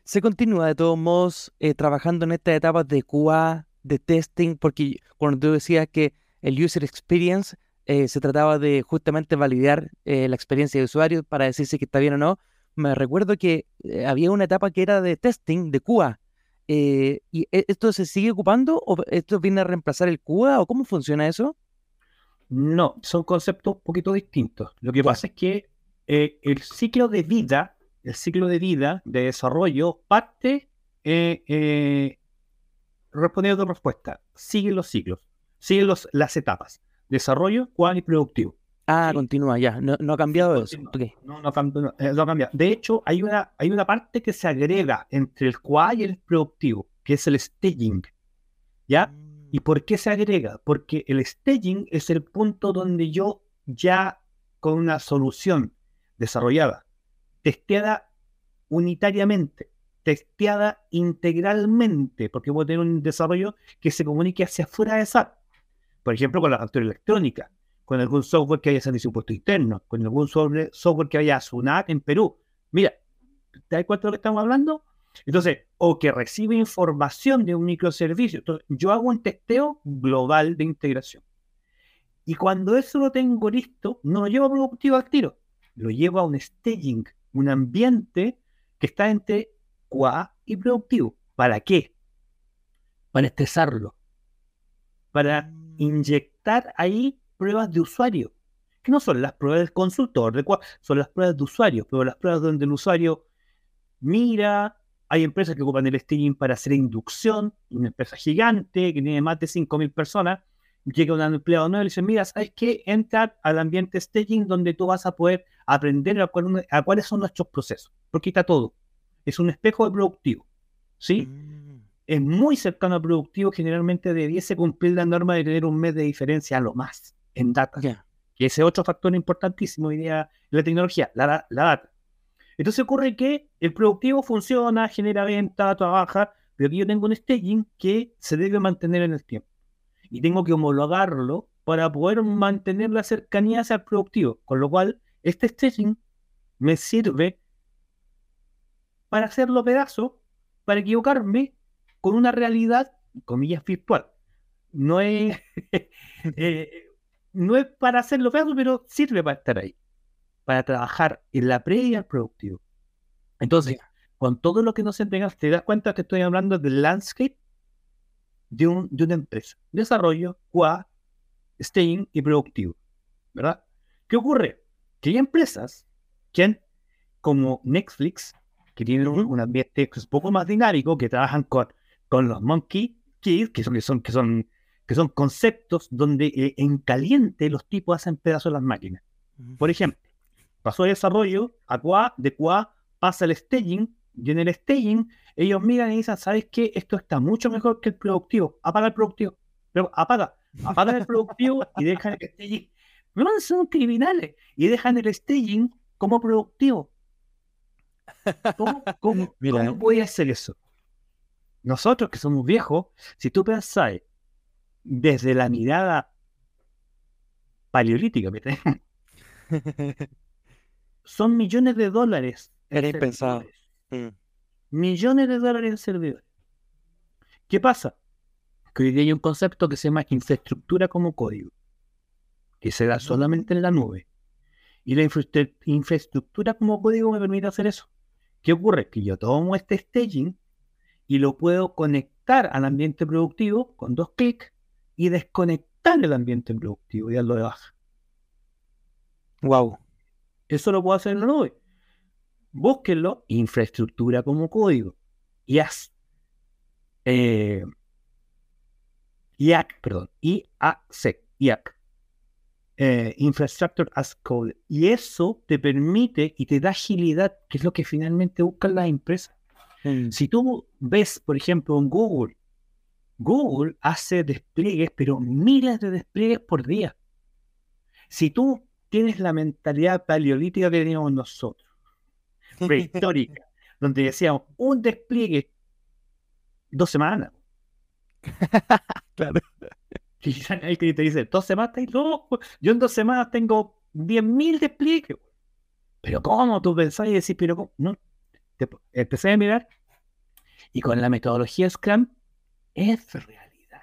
Se continúa de todos modos eh, trabajando en estas etapas de QA, de testing, porque cuando tú decías que el user experience eh, se trataba de justamente validar eh, la experiencia de usuario para decir si está bien o no, me recuerdo que había una etapa que era de testing, de QA, ¿Y e, esto se sigue ocupando o esto viene a reemplazar el CUA o cómo funciona eso? No, son conceptos un poquito distintos. Lo que pasa es que el ciclo de vida, el ciclo de vida de desarrollo parte eh, respondiendo a tu respuesta. Sigue los ciclos, sigue los, las etapas. Desarrollo, cual y productivo. Ah, continúa ya. No, ha cambiado eso. No, no, eh, no, ha cambiado. De hecho, hay una, hay una parte que se agrega entre el QA y el productivo, que es el staging. ¿Ya? Mm. ¿Y por qué se agrega? Porque el staging es el punto donde yo ya con una solución desarrollada testeada unitariamente, testeada integralmente, porque puedo tener un desarrollo que se comunique hacia afuera de SAP. Por ejemplo, con la factura electrónica, con algún software que haya servicio impuesto interno, con algún software que haya SUNAT en Perú. Mira, ¿te das cuenta de lo que estamos hablando? Entonces, o que recibe información de un microservicio. Entonces, yo hago un testeo global de integración. Y cuando eso lo tengo listo, no lo llevo a productivo al tiro, lo llevo a un staging, un ambiente que está entre QA y productivo. ¿Para qué? Para estresarlo. Para inyectar ahí pruebas de usuario. Que no son las pruebas del consultor, de son las pruebas de usuario, pero las pruebas donde el usuario mira, hay empresas que ocupan el staging para hacer inducción, una empresa gigante que tiene más de 5.000 personas, llega un empleado nuevo y le dice, mira, ¿sabes qué? Entra al ambiente staging donde tú vas a poder aprender a, cuáles son nuestros procesos, porque está todo. Es un espejo de productivo, ¿sí? Mm. Es muy cercano al productivo, generalmente debiese cumplir la norma de tener un mes de diferencia a lo más en data. Que ese otro factor importantísimo hoy día en la tecnología, la, la data. Entonces ocurre que el productivo funciona, genera venta, trabaja, pero yo tengo un staging que se debe mantener en el tiempo. Y tengo que homologarlo para poder mantener la cercanía hacia el productivo. Con lo cual, este staging me sirve para hacerlo pedazo, para equivocarme con una realidad, comillas, virtual. No es, eh, no es para hacerlo pedazo, pero sirve para estar ahí, para trabajar en la previa al productivo. Entonces, con todo lo que nos entregas, te das cuenta que estoy hablando del landscape de, un, de una empresa. Desarrollo, QA, staying y productivo. ¿Verdad? ¿Qué ocurre? Que hay empresas que, como Netflix, que tienen un, ambiente un poco más dinámico, que trabajan con, con los monkey keys, que son, que son, que son, que son conceptos donde eh, en caliente los tipos hacen pedazos las máquinas. Por ejemplo, pasó el desarrollo a QA, de QA pasa el staging, y en el staging ellos miran y dicen, ¿sabes qué? Esto está mucho mejor que el productivo. Apaga el productivo. Pero apaga, apaga el productivo y dejan el staging. No, son criminales. Y dejan el staging como productivo. ¿Cómo, cómo, ¿cómo voy a hacer eso? Nosotros que somos viejos, si tú pensás desde la mirada paleolítica, son millones de dólares. Era impensado. Mm. Millones de dólares en servidores. ¿Qué pasa? Que hoy día hay un concepto que se llama infraestructura como código, que se da solamente en la nube. Y la infraestructura como código me permite hacer eso. ¿Qué ocurre? Que yo tomo este staging y lo puedo conectar al ambiente productivo con dos clics y desconectar el ambiente productivo y darlo de baja. Wow. Eso lo puedo hacer en la nube búsquenlo, infraestructura como código. IAS. Eh, IAC, perdón, IAC, IAC. Eh, infrastructure as Code. Y eso te permite y te da agilidad, que es lo que finalmente buscan las empresas. Mm. Si tú ves, por ejemplo, en Google, Google hace despliegues, pero miles de despliegues por día. Si tú tienes la mentalidad paleolítica que teníamos nosotros, prehistórica, donde decíamos un despliegue dos semanas. claro. Y el que te dice, dos semanas, Yo en dos semanas tengo 10.000 despliegues. Pero ¿cómo tú pensás y decís, pero cómo? No. empecé a mirar y con la metodología Scrum es realidad.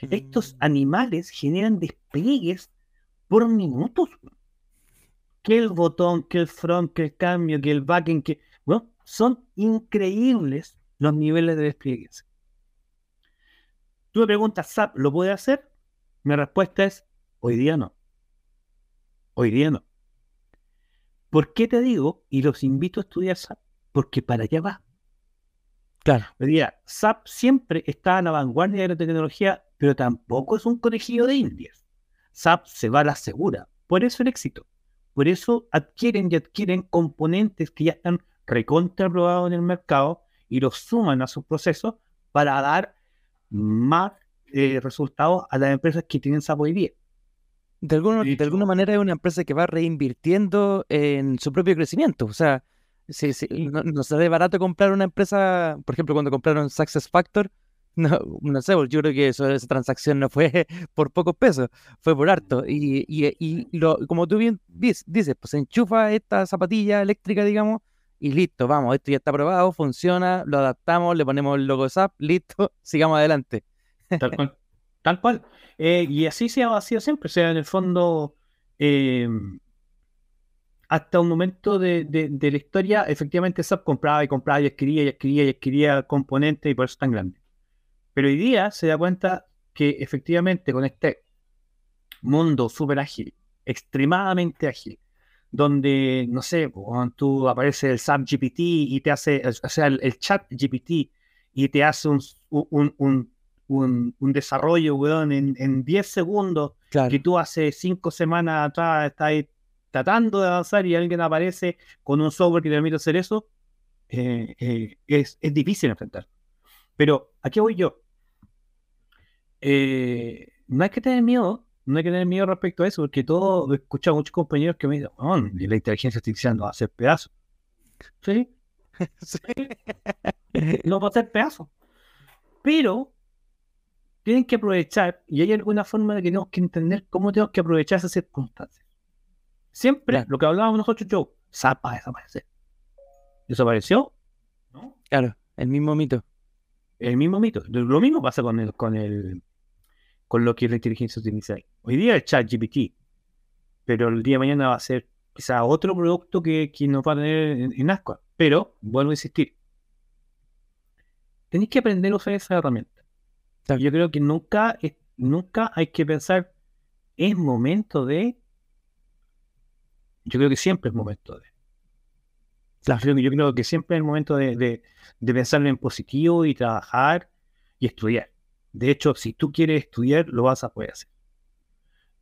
Estos mm. animales generan despliegues por minutos que el botón, que el front, que el cambio, que el backend, que. Bueno, son increíbles los niveles de despliegue. Tú me preguntas, ¿SAP lo puede hacer? Mi respuesta es: hoy día no. Hoy día no. ¿Por qué te digo y los invito a estudiar SAP? Porque para allá va. Claro. Hoy día, SAP siempre está a la vanguardia de la tecnología, pero tampoco es un conejillo de indias. SAP se va a la segura. Por eso el éxito. Por eso adquieren y adquieren componentes que ya están recontraprobados en el mercado y los suman a sus procesos para dar más eh, resultados a las empresas que tienen SAP hoy día. De alguna, de alguna manera es una empresa que va reinvirtiendo en su propio crecimiento. O sea, Sí, sí. No, no sale barato comprar una empresa, por ejemplo, cuando compraron Success Factor, no, no sé, pues, yo creo que eso, esa transacción no fue por pocos pesos, fue por harto. Y, y, y lo, como tú bien dices, pues se enchufa esta zapatilla eléctrica, digamos, y listo, vamos, esto ya está probado, funciona, lo adaptamos, le ponemos el logo SAP, listo, sigamos adelante. Tal cual. Tal cual. Eh, y así se ha sido siempre. O sea, en el fondo, eh, hasta un momento de, de, la historia, efectivamente SAP compraba y compraba y escribía y escribía y escribía componentes y por eso es tan grande. Pero hoy día se da cuenta que efectivamente con este mundo súper ágil, extremadamente ágil, donde, no sé, cuando tú aparece el SAP GPT y te hace, o sea, el, chat GPT y te hace un, un, un, un desarrollo, weón, en, en 10 segundos, que tú hace 5 semanas atrás estás tratando de avanzar y alguien aparece con un software que te permite hacer eso, eh, eh, es, es, difícil enfrentar. Pero, aquí voy yo? Eh, no hay que tener miedo no hay que tener miedo respecto a eso, porque todo, he escuchado a muchos compañeros que me dicen, oh, la inteligencia artificial no va a hacer pedazos. ¿Sí? sí. no va a hacer pedazos. Pero tienen que aprovechar, y hay alguna forma de que tenemos que entender cómo tenemos que aprovechar esas circunstancias. Siempre, lo que hablábamos nosotros, yo, SAP va a desaparecer. ¿Desapareció? ¿No? Claro, el mismo mito. El mismo mito. Lo mismo pasa con el, con el con lo que es la inteligencia artificial. Hoy día es ChatGPT, pero el día de mañana va a ser quizá otro producto que, que nos va a tener en, en Asqua. Pero, vuelvo a insistir, tenéis que aprender a usar esa herramienta. Yo creo que nunca, nunca hay que pensar, es momento de... Yo creo que siempre es momento de. Yo creo que siempre es el momento de, de, de pensar en positivo y trabajar y estudiar. De hecho, si tú quieres estudiar, lo vas a poder hacer.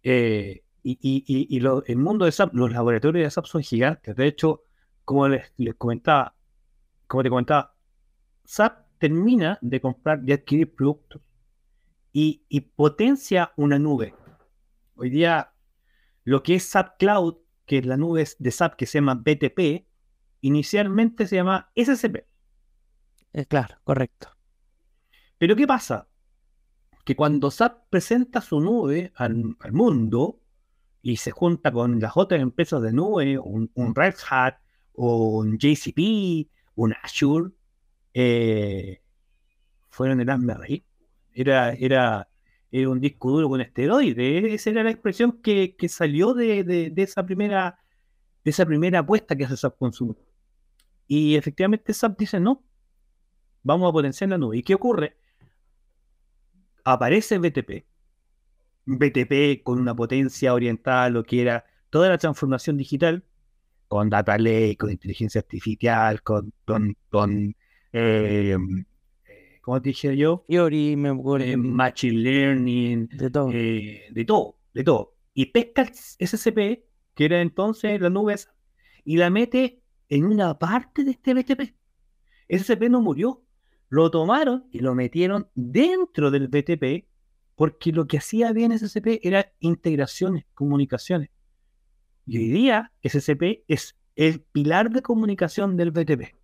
Eh, y, el mundo de SAP, los laboratorios de SAP son gigantes. De hecho, como les, comentaba, como te comentaba, SAP termina de comprar, de adquirir productos y, y, potencia una nube. Hoy día, lo que es SAP Cloud, que es la nube de SAP que se llama BTP, inicialmente se llama SCP. Eh, claro, correcto. Pero ¿qué pasa? Que cuando SAP presenta su nube al, mundo y se junta con las otras empresas de nube, un, Red Hat, un JCP, un Azure, eh, fueron el asma Era, era, era un disco duro con esteroides. Esa era la expresión que, salió de, esa primera de esa primera apuesta que hace SAP Consumo. Y efectivamente SAP dice, no, vamos a potenciar la nube. ¿Y qué ocurre? Aparece BTP. BTP con una potencia oriental, lo que era toda la transformación digital, con data lake, con inteligencia artificial, con, con, eh, ¿cómo te dije yo? Theory, eh, machine learning, de todo. Eh, de todo, de todo. Y pesca SCP, que era entonces la nube, y la mete en una parte de este BTP. SCP no murió, lo tomaron y lo metieron dentro del BTP porque lo que hacía bien SCP era integraciones, comunicaciones. Y hoy día SCP es el pilar de comunicación del BTP,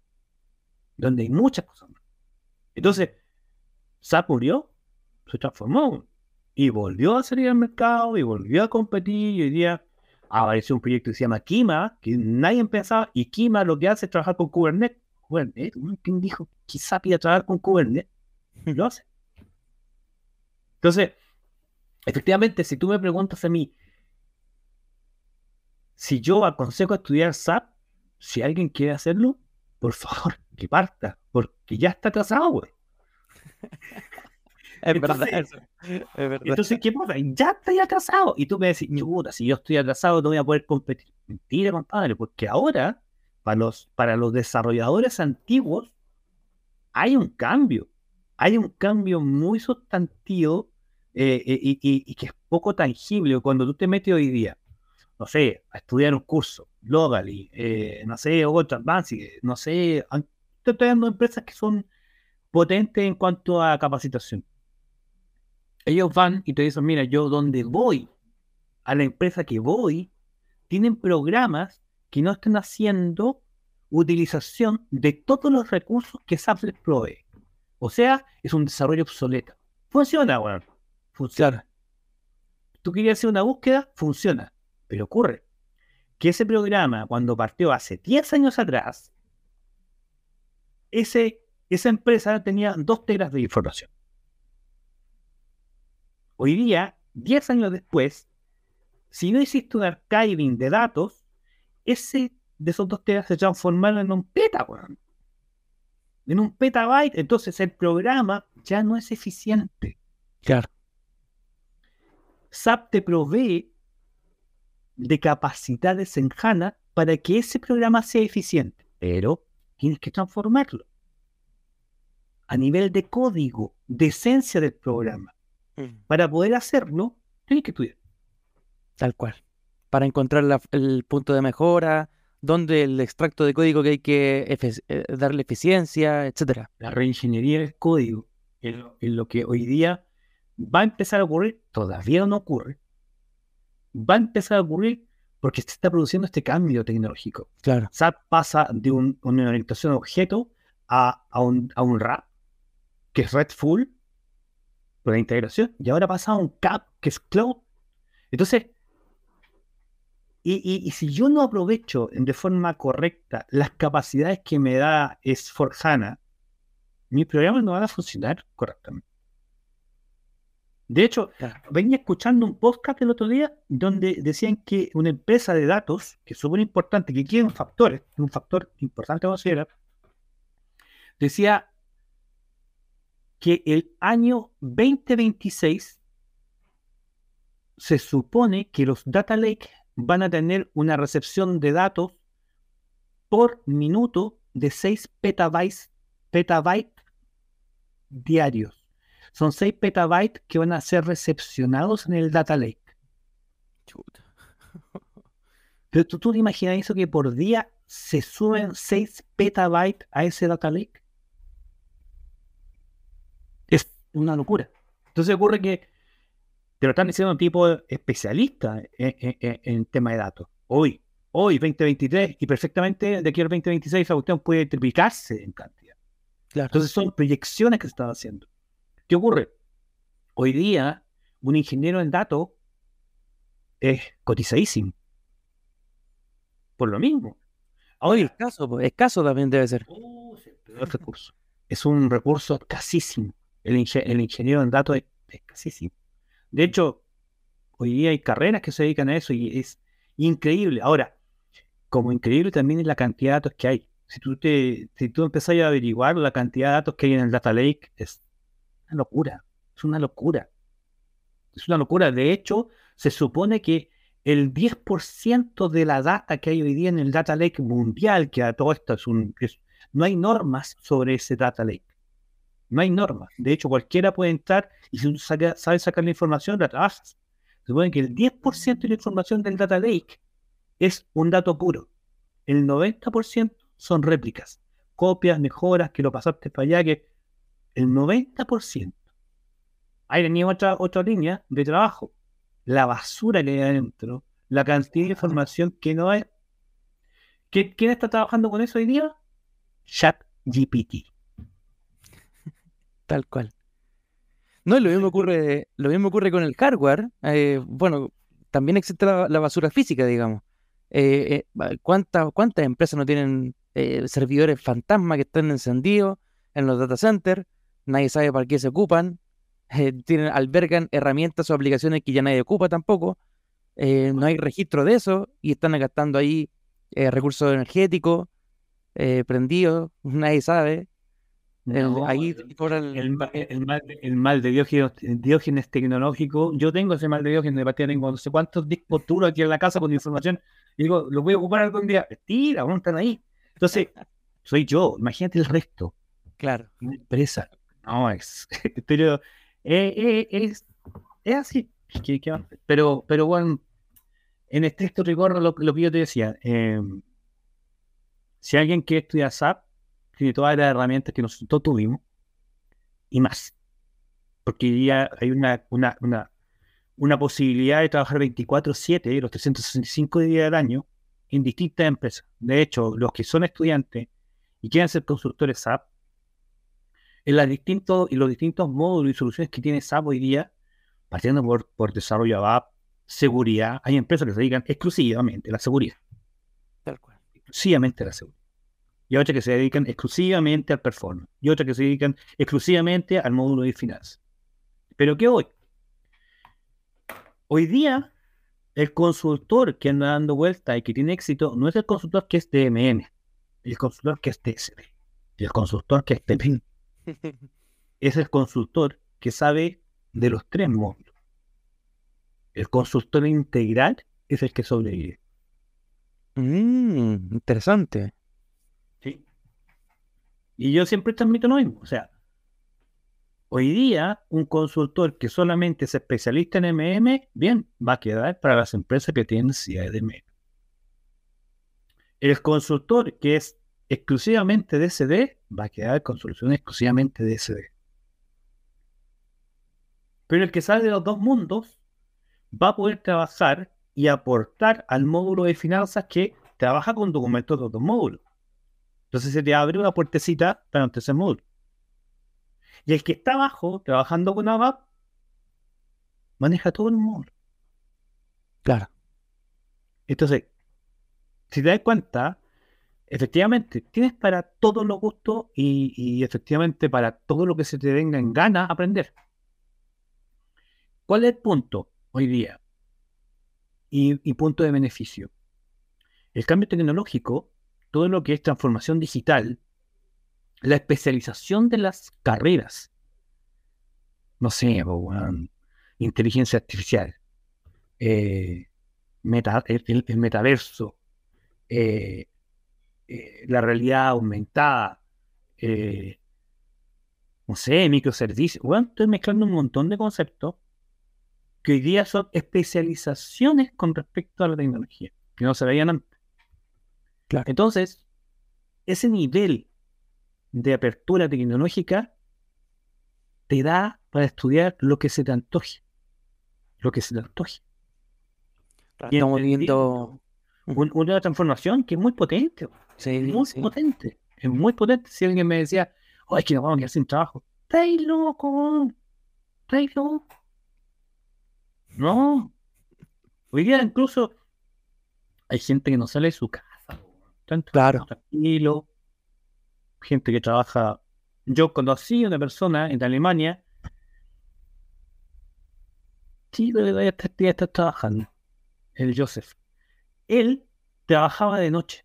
donde hay muchas cosas. Entonces, SAP murió, se transformó y volvió a salir al mercado y volvió a competir y hoy día apareció un proyecto que se llama Kima, que nadie pensaba, y Kima lo que hace es trabajar con Kubernetes. Kubernetes, ¿quién dijo quizá pida trabajar con Kubernetes, lo hace. Entonces, efectivamente, si tú me preguntas a mí, si yo aconsejo estudiar SAP, si alguien quiere hacerlo, por favor, que parta, porque ya está atrasado, güey. Es, entonces, verdad, eso. es verdad. Entonces, ¿qué pasa? Ya estoy atrasado. Y tú me decís, puta, si yo estoy atrasado, no voy a poder competir. Mentira, compadre, porque ahora, para los, para los desarrolladores antiguos, hay un cambio, hay un cambio muy sustantivo eh, eh, y, que es poco tangible. Cuando tú te metes hoy día, no sé, a estudiar un curso, Logally, eh, no sé, Advance, no sé, estoy dando empresas que son potentes en cuanto a capacitación. Ellos van y te dicen, mira, yo donde voy, a la empresa que voy, tienen programas que no están haciendo utilización de todos los recursos que SAP les provee. O sea, es un desarrollo obsoleto. Funciona, bueno. Funciona. Tú querías hacer una búsqueda, funciona. Pero ocurre que ese programa, cuando partió hace 10 años atrás, ese, esa empresa tenía dos teras de información. Hoy día, 10 años después, si no hiciste un archiving de datos, ese de esos dos teras se transformaron en un peta, En un petabyte, entonces el programa ya no es eficiente. Claro. SAP te provee de capacidades en HANA para que ese programa sea eficiente, pero tienes que transformarlo a nivel de código, de esencia del programa. Mm. Para poder hacerlo, tienes que estudiar. Tal cual. Para encontrar el punto de mejora, dónde el extracto de código que hay que eh, darle eficiencia, etcétera. La reingeniería del código es lo, que hoy día va a empezar a ocurrir, todavía no ocurre, va a empezar a ocurrir porque se está produciendo este cambio tecnológico. Claro. SAP pasa de una orientación a objeto a, un, a un RAP, que es REDFull, por la integración, y ahora pasa a un CAP, que es Cloud. Entonces, y, si yo no aprovecho de forma correcta las capacidades que me da S4HANA, mis programas no van a funcionar correctamente. De hecho, venía escuchando un podcast el otro día donde decían que una empresa de datos, que es súper importante, que quiere un factor, un factor importante a considerar, decía que el año 2026 se supone que los data lake van a tener una recepción de datos por minuto de 6 petabytes, petabytes diarios. Son 6 petabytes que van a ser recepcionados en el data lake. Pero tú, tú te imaginas eso que por día se suben 6 petabytes a ese data lake. Es una locura. Entonces ocurre que te lo están diciendo un tipo especialista en, en, tema de datos. Hoy, hoy, 2023, y perfectamente de aquí al 2026 la cuestión puede triplicarse en cantidad. Entonces son proyecciones que se están haciendo. ¿Qué ocurre? Hoy día, un ingeniero en datos es cotizadísimo. Por lo mismo. Hoy, escaso, escaso también debe ser. Oh, es, recurso. es un recurso escasísimo. El, ingeniero en datos es escasísimo. De hecho, hoy día hay carreras que se dedican a eso y es increíble. Ahora, como increíble también es la cantidad de datos que hay. Si tú, te, si tú empezás a averiguar la cantidad de datos que hay en el Data Lake, es una locura. Es una locura. Es una locura. De hecho, se supone que el 10% de la data que hay hoy día en el Data Lake mundial, que a todo esto es un... no hay normas sobre ese Data Lake. No hay normas. De hecho, cualquiera puede entrar y si tú sabes sacar la información, la trabajas. Se supone que el 10% de la información del data lake es un dato puro. El 90% son réplicas, copias, mejoras, que lo pasaste para allá, que el 90%. Ahí tenía otra, otra línea de trabajo. La basura que hay adentro, la cantidad de información que no hay. ¿Quién está trabajando con eso hoy día? Chat GPT. Tal cual. No, lo mismo ocurre, lo mismo ocurre con el hardware. Eh, bueno, también existe la, basura física, digamos. Eh, eh, ¿cuántas, ¿Cuántas empresas no tienen servidores fantasma que están encendidos en los data centers? Nadie sabe para qué se ocupan. tienen, albergan herramientas o aplicaciones que ya nadie ocupa tampoco. no hay registro de eso y están gastando ahí recursos energéticos prendidos, nadie sabe. El, ahí el, mal, de Diógenes, tecnológico. Yo tengo ese mal de Diógenes de partida, tengo no sé cuántos discos duros aquí en la casa con información. Y digo, los voy a ocupar algún día. Tira, no están ahí. Entonces, soy yo. Imagínate el resto. Claro. Una empresa. No, es. pero eh, eh, es, es así. Pero, pero bueno, en estricto rigor, lo, que yo te decía, eh, si alguien quiere estudiar SAP, tiene todas las herramientas que nosotros tuvimos y más. Porque ya hay una, una, una, una posibilidad de trabajar 24-7, los 365 días del año, en distintas empresas. De hecho, los que son estudiantes y quieren ser consultores SAP, en las distintos, y los distintos módulos y soluciones que tiene SAP hoy día, partiendo por, por desarrollo ABAP, seguridad, hay empresas que se dedican exclusivamente a la seguridad. Tal cual. Exclusivamente a la seguridad. Y otras que se dedican exclusivamente al performance. Y otras que se dedican exclusivamente al módulo de finanzas. Pero ¿qué hoy? Hoy día, el consultor que anda dando vuelta y que tiene éxito no es el consultor que es DMN, el consultor que es TSD, el consultor que es TP. es el consultor que sabe de los tres módulos. El consultor integral es el que sobrevive. Mm, interesante. Y yo siempre transmito lo mismo. O sea, hoy día un consultor que solamente es especialista en MM, bien, va a quedar para las empresas que tienen necesidad de MM. El consultor que es exclusivamente de va a quedar con soluciones exclusivamente de. Pero el que sale de los dos mundos va a poder trabajar y aportar al módulo de finanzas que trabaja con documentos de otros módulos. Entonces se te abre una puertecita para un tercer módulo. Y el que está abajo, trabajando con ABAP, maneja todo el módulo. Claro. Entonces, si te das cuenta, efectivamente, tienes para todos los gustos y, efectivamente para todo lo que se te venga en gana aprender. ¿Cuál es el punto hoy día? Y, punto de beneficio. El cambio tecnológico, todo lo que es transformación digital, la especialización de las carreras, no sé, inteligencia artificial, eh, el, metaverso, eh, eh, la realidad aumentada, no sé, microservicios. Bueno, estoy mezclando un montón de conceptos que hoy día son especializaciones con respecto a la tecnología, que no se veían antes. Claro. Entonces, ese nivel de apertura tecnológica te da para estudiar lo que se te antoje. Lo que se te antoje. estamos viendo una transformación que es muy potente. Sí, muy potente. Es muy potente. Si alguien me decía, oh, es que nos vamos a quedar sin trabajo. ¡Estáis loco! ¡Estáis loco! No. Hoy día incluso hay gente que no sale de su casa. Tanto claro. Tranquilo. Gente que trabaja. Yo conocí a una persona en Alemania. Sí, pero ya está, ya está trabajando. El Joseph. Él trabajaba de noche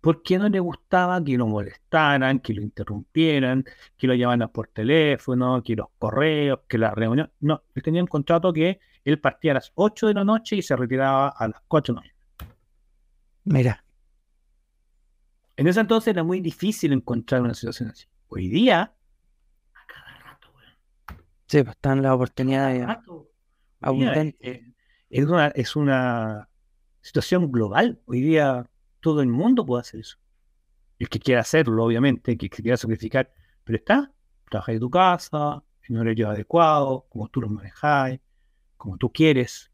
porque no le gustaba que lo molestaran, que lo interrumpieran, que lo llamaran por teléfono, que los correos, que la reunión. No, él tenía un contrato que él partía a las 8 de la noche y se retiraba a las 4 de la noche. Mira. En ese entonces era muy difícil encontrar una situación así. Hoy día, a cada rato, güey. Sí, pues están las oportunidades abundantes. es, una, es una situación global. Hoy día todo el mundo puede hacer eso. El que quiera hacerlo, obviamente, que quiera sacrificar, pero está, trabaja en tu casa, en horario adecuado, como tú lo manejas, como tú quieres,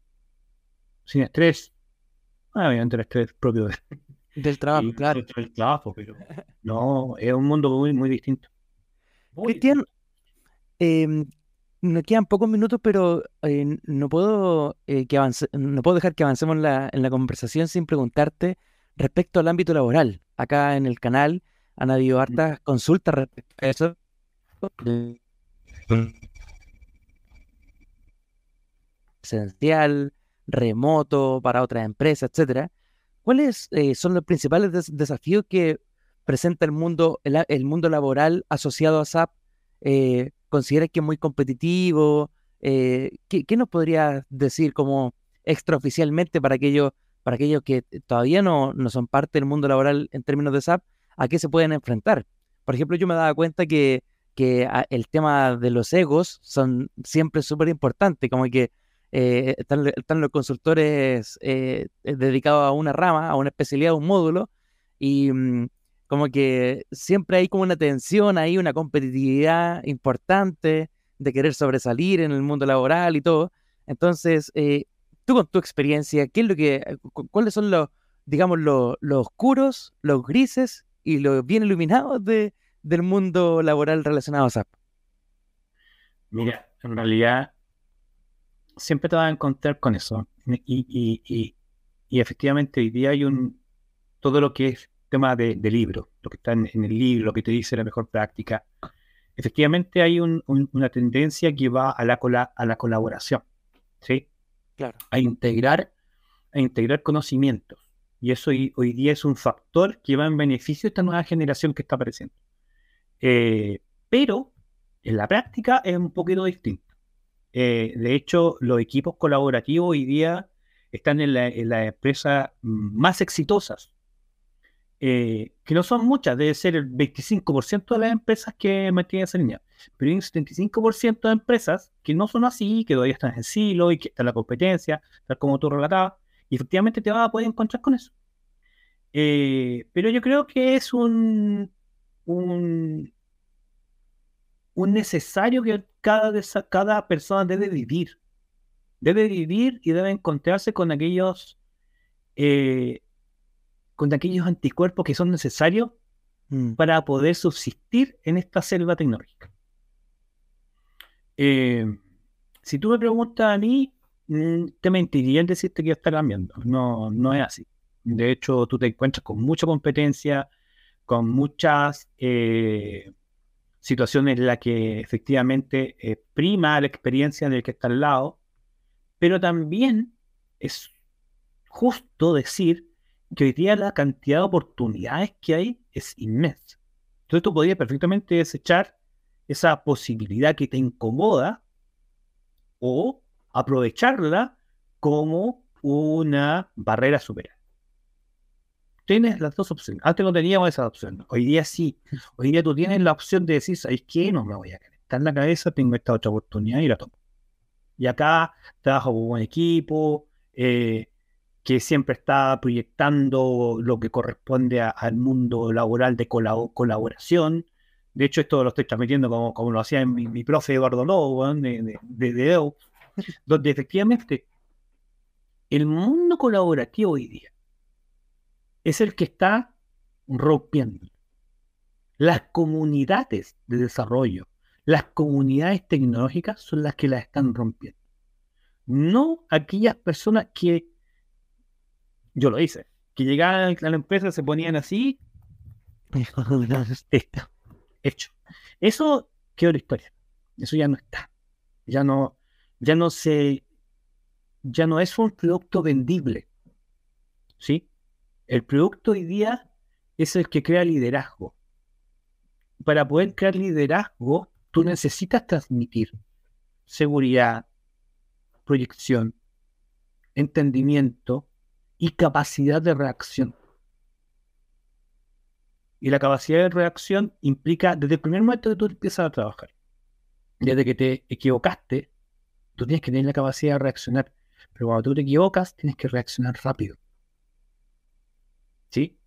sin estrés. Ah, obviamente el estrés propio del trabajo, claro. Del trabajo, pero no, es un mundo muy, muy distinto. Cristian, eh, nos quedan pocos minutos, pero eh, no puedo eh, que avance, no puedo dejar que avancemos en la conversación sin preguntarte respecto al ámbito laboral. Acá en el canal han habido hartas consultas respecto a eso. Esencial, remoto para otras empresas, etcétera. ¿Cuáles eh, son los principales desafíos que presenta el mundo, el, mundo laboral asociado a SAP? Eh, ¿Consideras que es muy competitivo? Eh, ¿qué, ¿qué, nos podrías decir como extraoficialmente para aquellos para aquellos que todavía no, no son parte del mundo laboral en términos de SAP, a qué se pueden enfrentar. Por ejemplo, yo me daba cuenta que, que el tema de los egos son siempre súper importantes, como que eh, están, los consultores eh, dedicados a una rama, a una especialidad, a un módulo, y mm, como que siempre hay como una tensión ahí, una competitividad importante de querer sobresalir en el mundo laboral y todo. Entonces, eh, tú con tu experiencia, ¿qué es lo que, cuáles son los, digamos, los, oscuros, los grises y los bien iluminados de, del mundo laboral relacionado a SAP? Mira, en realidad siempre te vas a encontrar con eso. Y, efectivamente hoy día hay un todo lo que es tema de, libro, lo que está en, el libro, lo que te dice la mejor práctica. Efectivamente hay una tendencia que va a la, a la colaboración, ¿sí? Claro. A integrar, a integrar conocimientos. Y eso hoy, día es un factor que va en beneficio de esta nueva generación que está apareciendo. Eh, pero en la práctica es un poquito distinto. Eh, de hecho, los equipos colaborativos hoy día están en, las empresas más exitosas, eh, que no son muchas, debe ser el 25% de las empresas que mantienen esa línea, pero hay un 75% de empresas que no son así, que todavía están en silo y que está la competencia, tal como tú relatabas, y efectivamente te vas a poder encontrar con eso. Eh, pero yo creo que es un, un, un necesario que cada, cada persona debe vivir. Debe vivir y debe encontrarse con aquellos, eh, con aquellos anticuerpos que son necesarios mm. para poder subsistir en esta selva tecnológica. Eh, si tú me preguntas a mí, mm, te mentiría en decirte que está cambiando. No, no es así. De hecho, tú te encuentras con mucha competencia, con muchas eh, situaciones en las que efectivamente eh, prima la experiencia del que está al lado, pero también es justo decir que hoy día la cantidad de oportunidades que hay es inmensa. Entonces tú podrías perfectamente desechar esa posibilidad que te incomoda o aprovecharla como una barrera superar tienes las dos opciones. Antes no teníamos esa opción. Hoy día sí. Hoy día tú tienes la opción de decir, ¿sabes qué? No me voy a está en la cabeza, tengo esta otra oportunidad y la tomo. Y acá trabajo con un equipo eh, que siempre está proyectando lo que corresponde al mundo laboral de colaboración. De hecho, esto lo estoy transmitiendo como, como lo hacía mi, profe Eduardo Lobo, de, de, de donde efectivamente el mundo colaborativo hoy día es el que está rompiendo. Las comunidades de desarrollo, las comunidades tecnológicas son las que las están rompiendo. No aquellas personas que, yo lo hice, que llegaban a la empresa, se ponían así, hecho. Eso quedó la historia. Eso ya no está. Ya no, ya no se, ya no es un producto vendible. ¿Sí? El producto hoy día es el que crea liderazgo. Para poder crear liderazgo, tú necesitas transmitir seguridad, proyección, entendimiento y capacidad de reacción. Y la capacidad de reacción implica desde el primer momento que tú empiezas a trabajar, desde que te equivocaste, tú tienes que tener la capacidad de reaccionar. Pero cuando tú te equivocas, tienes que reaccionar rápido. ¿Sí?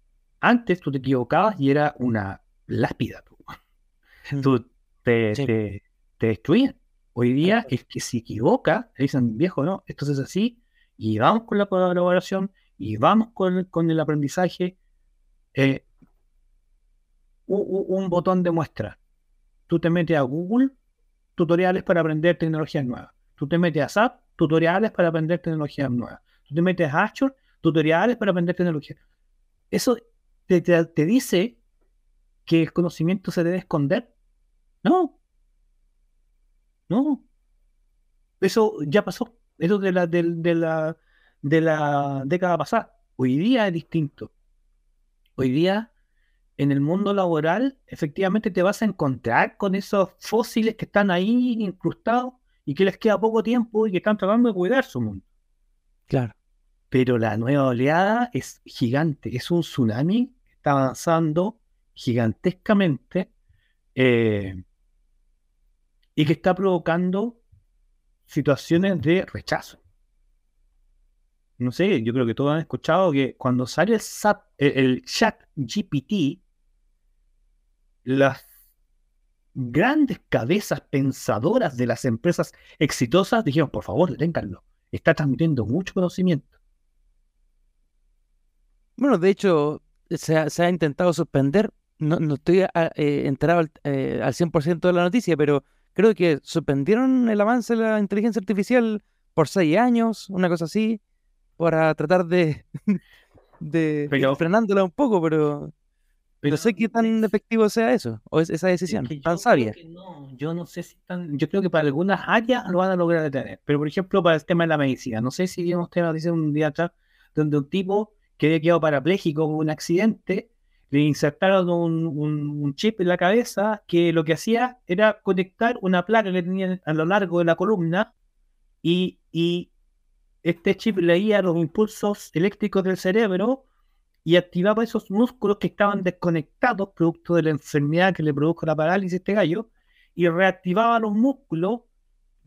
Antes tú te equivocabas y era una lápida. Tú, mm. te, te, destruían. Hoy día es que se equivoca, le dicen, viejo, no, esto es así, y vamos con la colaboración, y vamos con, con el aprendizaje. Eh, un, un, botón de muestra. Tú te metes a Google, tutoriales para aprender tecnologías nuevas. Tú te metes a SAP, tutoriales para aprender tecnologías nuevas. Tú te metes a Azure, tutoriales para aprender tecnologías. ¿Eso te, dice que el conocimiento se debe esconder? No. No. Eso ya pasó. Eso de la, de, la, de la década pasada. Hoy día es distinto. Hoy día, en el mundo laboral, efectivamente te vas a encontrar con esos fósiles que están ahí incrustados y que les queda poco tiempo y que están tratando de cuidar su mundo. Claro pero la nueva oleada es gigante, es un tsunami que está avanzando gigantescamente eh, y que está provocando situaciones de rechazo. No sé, yo creo que todos han escuchado que cuando sale el, el chat GPT, las grandes cabezas pensadoras de las empresas exitosas dijeron, por favor, deténganlo está transmitiendo mucho conocimiento. Bueno, de hecho, se ha, intentado suspender, no, estoy ah, eh, enterado al, eh, al 100% de la noticia, pero creo que suspendieron el avance de la inteligencia artificial por seis años, una cosa así, para tratar de, de frenándola un poco, pero, no sé qué tan efectivo sea eso, o es esa decisión, tan sabia. yo no sé si tan, yo creo que para algunas áreas lo van a lograr detener, pero por ejemplo para el tema de la medicina, no sé si vimos tema, dice un día atrás, donde un tipo que había quedado parapléjico con un accidente, le insertaron un, chip en la cabeza que lo que hacía era conectar una placa que tenía a lo largo de la columna y, este chip leía los impulsos eléctricos del cerebro y activaba esos músculos que estaban desconectados producto de la enfermedad que le produjo la parálisis a este gallo y reactivaba los músculos.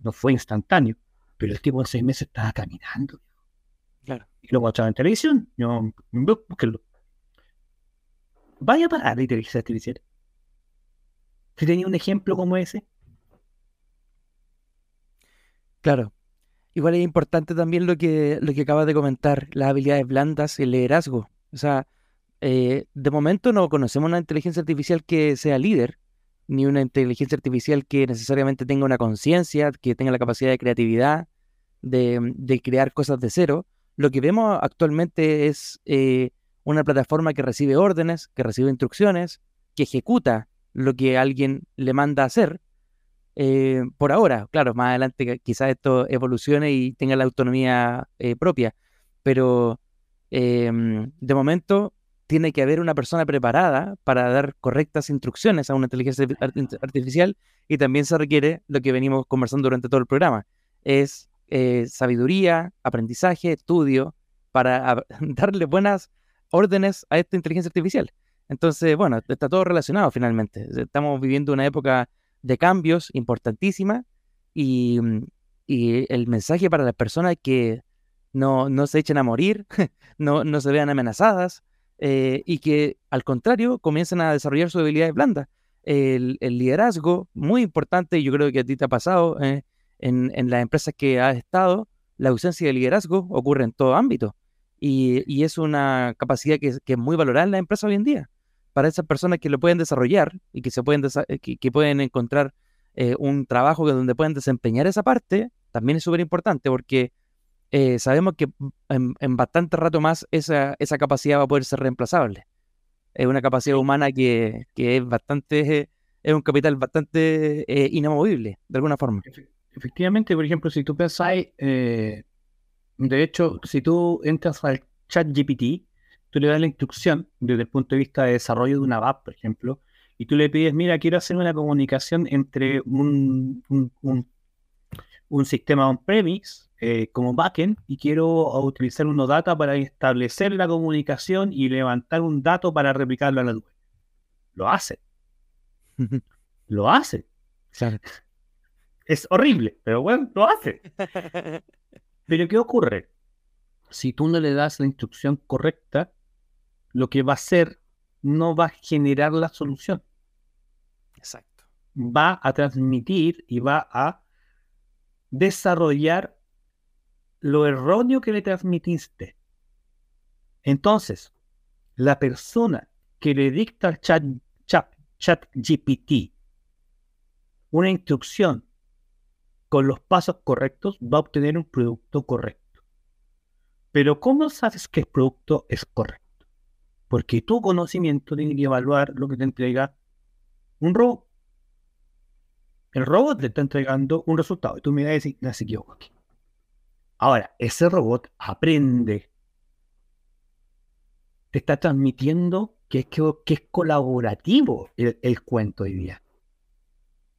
No fue instantáneo, pero el tipo en seis meses estaba caminando. Y lo mostraba en televisión. Yo, búsquenlo. Vaya a parar la inteligencia artificial. Si tenía un ejemplo como ese. Claro. Igual es importante también lo que, lo que acabas de comentar, las habilidades blandas, el liderazgo. O sea, eh, de momento no conocemos una inteligencia artificial que sea líder, ni una inteligencia artificial que necesariamente tenga una conciencia, que tenga la capacidad de creatividad, de, de, crear cosas de cero. Lo que vemos actualmente es eh, una plataforma que recibe órdenes, que recibe instrucciones, que ejecuta lo que alguien le manda a hacer. Eh, por ahora, claro, más adelante quizás esto evolucione y tenga la autonomía eh, propia, pero em, de momento tiene que haber una persona preparada para dar correctas instrucciones a una inteligencia artificial y también se requiere lo que venimos conversando durante todo el programa, es eh, sabiduría, aprendizaje, estudio, para darle buenas órdenes a esta inteligencia artificial. Entonces, bueno, está todo relacionado finalmente. Estamos viviendo una época de cambios importantísima y, mm, el mensaje para las personas que no, no se echen a morir, no, no se vean amenazadas eh, y que al contrario comiencen a desarrollar sus habilidades blandas. El, liderazgo, muy importante, y yo creo que a ti te ha pasado eh, en, en las empresas que has estado, la ausencia de liderazgo ocurre en todo ámbito. Y, es una capacidad que, es muy valorada en la empresa hoy en día. Para esas personas que lo pueden desarrollar y que, se pueden, eh, que, pueden encontrar eh, un trabajo donde pueden desempeñar esa parte, también es súper importante porque eh, sabemos que en, bastante rato más esa, esa capacidad va a poder ser reemplazable. Es una capacidad humana que, que es bastante, es un capital bastante inamovible, de alguna forma. Efectivamente, por ejemplo, si tú pensáis, de hecho, si tú entras al chat GPT, tú le das la instrucción desde el punto de vista de desarrollo de una app, por ejemplo, y tú le pides, mira, quiero hacer una comunicación entre un, un, sistema on-premise eh, como backend y quiero utilizar unos data para establecer la comunicación y levantar un dato para replicarlo a la nube. Lo hace. lo hace. Es horrible, pero bueno, lo hace. Pero ¿qué ocurre? Si tú no le das la instrucción correcta, lo que va a hacer no va a generar la solución. Exacto. Va a transmitir y va a desarrollar lo erróneo que le transmitiste. Entonces, la persona que le dicta al chat, chat, chat GPT una instrucción con los pasos correctos va a obtener un producto correcto. Pero ¿cómo sabes que el producto es correcto? Porque tu conocimiento tiene que evaluar lo que te entrega un robot. El robot te está entregando un resultado y tú miras y dices, no se equivoco aquí. Ahora, ese robot aprende. Te está transmitiendo que es, que, es colaborativo el, el cuento hoy día.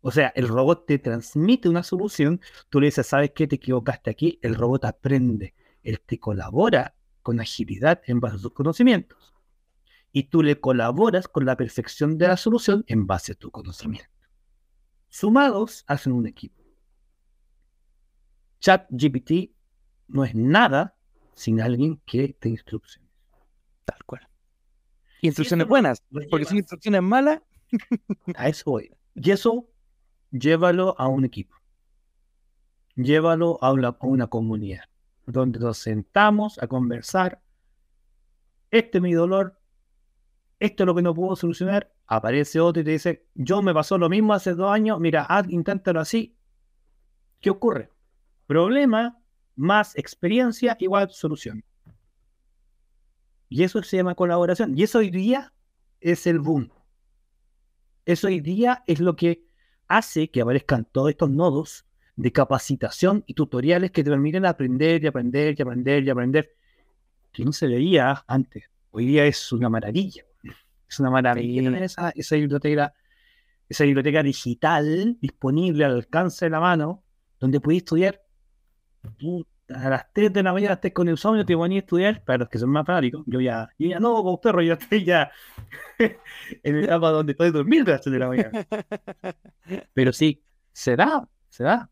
O sea, el robot te transmite una solución, tú le dices, ¿sabes qué? Te equivocaste aquí, el robot aprende, él te colabora con agilidad en base a sus conocimientos. Y tú le colaboras con la perfección de la solución en base a tu conocimiento. Sumados hacen un equipo. Chat GPT no es nada sin alguien que te instrucciones. Tal cual. instrucciones buenas, porque si instrucciones malas. a eso voy. Y eso llévalo a un equipo, llévalo a una, comunidad. donde nos sentamos a conversar. Este es mi dolor, esto es lo que no puedo solucionar. Aparece otro y te dice, yo me pasó lo mismo hace dos años, mira, haz, inténtalo así. ¿Qué ocurre? Problema más experiencia igual solución. Y eso se llama colaboración. Y eso hoy día es el boom. Eso hoy día es lo que hace que aparezcan todos estos nodos de capacitación y tutoriales que te permiten aprender y aprender y aprender y aprender, que no se veía antes. Hoy día es una maravilla. Es una maravilla esa, esa, biblioteca, esa biblioteca digital disponible al alcance de la mano, donde puedes estudiar a las 3 de la mañana estés con el sueño, te ponías a estudiar, para los que son más fanáticos, yo ya, yo ya no, con perro, yo estoy ya en el etapa donde estoy dormir a las 3 de la mañana. Pero sí, se da, se da.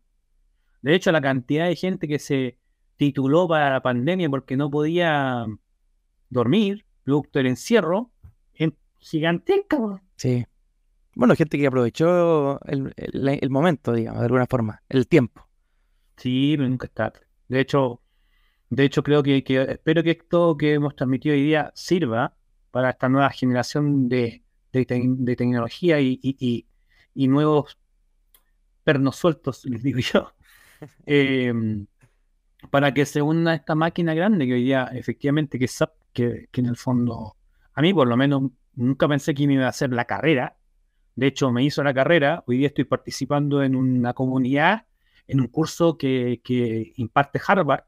De hecho, la cantidad de gente que se tituló para la pandemia porque no podía dormir, producto del encierro, es gigantesca. Sí. Bueno, gente que aprovechó el, el, momento, digamos, de alguna forma, el tiempo. Sí, pero nunca está de hecho, de hecho creo que, espero que esto que hemos transmitido hoy día sirva para esta nueva generación de, de, tecnología y, nuevos pernos sueltos, les digo yo, em, para que se una esta máquina grande que hoy día efectivamente que SAP, que, que en el fondo, a mí por lo menos nunca pensé que me iba a hacer la carrera. De hecho, me hizo la carrera. Hoy día estoy participando en una comunidad en un curso que, imparte Harvard,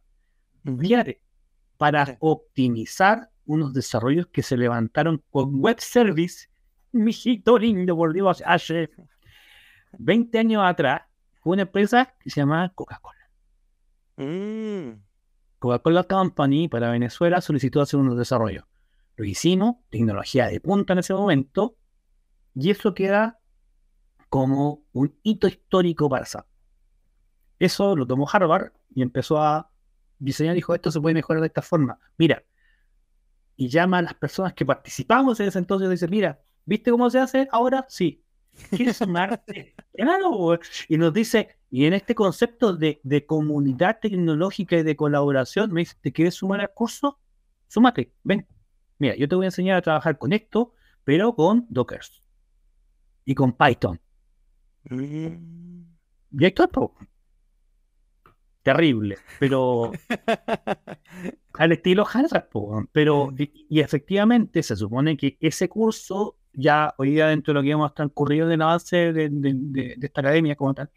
para optimizar unos desarrollos que se levantaron con web service, mijito lindo, por Dios, hace 20 años atrás, fue una empresa que se llamaba Coca-Cola. Mm. Coca-Cola Company para Venezuela solicitó hacer unos desarrollos. Lo hicimos, tecnología de punta en ese momento, y eso queda como un hito histórico para SAP. Eso lo tomó Harvard y empezó a diseñar, dijo, esto se puede mejorar de esta forma. Mira, y llama a las personas que participamos en ese entonces y dice, mira, ¿viste cómo se hace ahora? Sí. ¿Quieres sumarte? y nos dice, y en este concepto de, comunidad tecnológica y de colaboración, me dice, ¿te quieres sumar al curso? Súmate, ven. Mira, yo te voy a enseñar a trabajar con esto, pero con Dockers y con Python. Mm. Y esto es terrible, pero al estilo Hazard, pero y, efectivamente se supone que ese curso ya hoy día dentro de lo que hemos transcurrido del avance de, de, esta academia como tal,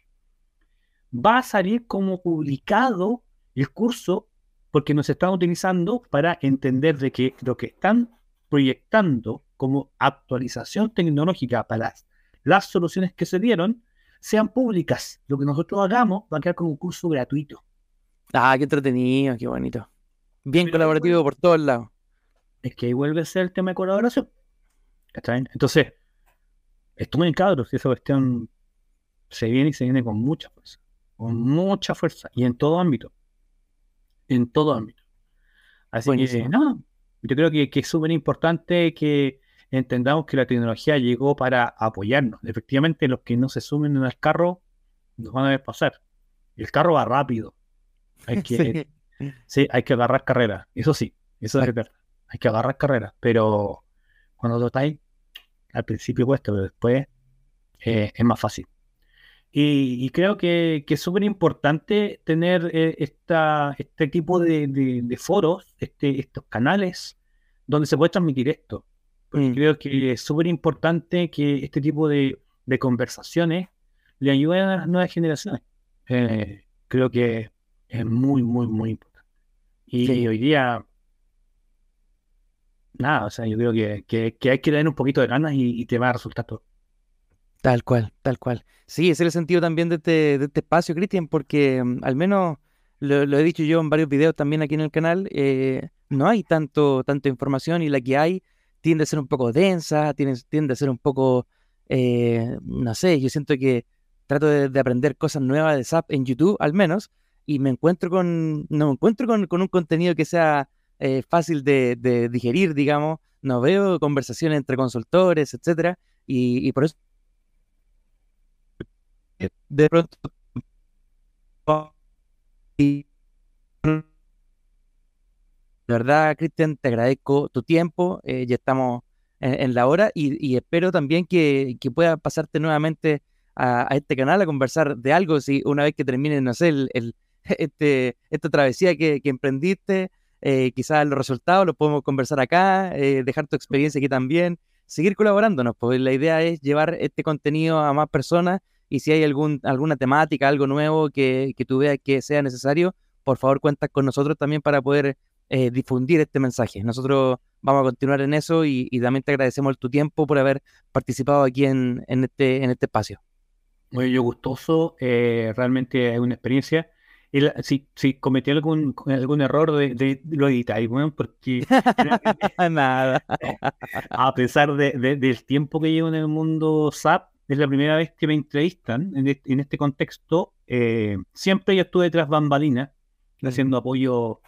va a salir como publicado el curso porque nos están utilizando para entender de que lo que están proyectando como actualización tecnológica para las soluciones que se dieron sean públicas. Lo que nosotros hagamos va a quedar como un curso gratuito. Ah, qué entretenido, qué bonito. Bien colaborativo por todos lados. Es que ahí vuelve a ser el tema de colaboración. ¿Está bien? Entonces, estoy en cabros y esa cuestión se viene y se viene con mucha fuerza. Con mucha fuerza. Y en todo ámbito. En todo ámbito. Así que, no, yo creo que, que es súper importante que entendamos que la tecnología llegó para apoyarnos. Efectivamente, los que no se sumen en el carro nos van a ver pasar. El carro va rápido. Hay que, sí. hay que agarrar carrera. Eso sí, eso es verdad. Hay que agarrar carrera. Pero cuando lo estáis, al principio cuesta, pero después eh, es más fácil. Y, creo que, es súper importante tener eh, esta, este tipo de, foros, este, estos canales donde se puede transmitir esto. Porque mm. creo que es súper importante que este tipo de, conversaciones le ayuden a las nuevas generaciones. Eh, creo que es muy, muy, muy importante. Y hoy día, nada, o sea, yo creo que, que, hay que tener un poquito de ganas y, te va a resultar todo. Tal cual, tal cual. Sí, ese es el sentido también de este, de este espacio, Cristian, porque mm, al menos lo, he dicho yo en varios videos también aquí en el canal, eh, no hay tanto, tanta información y la que hay tiende a ser un poco densa, tiende, a ser un poco, eh, no sé, yo siento que trato de, aprender cosas nuevas de SAP en YouTube, al menos, y me encuentro con, no me encuentro con, un contenido que sea eh, fácil de, digerir, digamos, no veo conversaciones entre consultores, etcétera, y, por eso de pronto Verdad, Cristian, te agradezco tu tiempo. Eh, ya estamos en, la hora y, espero también que, que pueda pasarte nuevamente a, este canal a conversar de algo. Si una vez que termine, no sé, el, este, esta travesía que, emprendiste, eh, quizás los resultados los podemos conversar acá, eh, dejar tu experiencia aquí también, seguir colaborándonos. Pues la idea es llevar este contenido a más personas y si hay algún, alguna temática, algo nuevo que, que tú veas que sea necesario, por favor cuenta con nosotros también para poder eh, difundir este mensaje. Nosotros vamos a continuar en eso y, también te agradecemos tu tiempo por haber participado aquí en, este, en este espacio. Muy yo gustoso, eh, realmente es una experiencia. si, si cometí algún, algún error, de, lo editáis, bueno, porque nada. a pesar de, del tiempo que llevo en el mundo SAP, es la primera vez que me entrevistan en, este, en este contexto. Eh, siempre yo estuve tras bambalinas, haciendo apoyo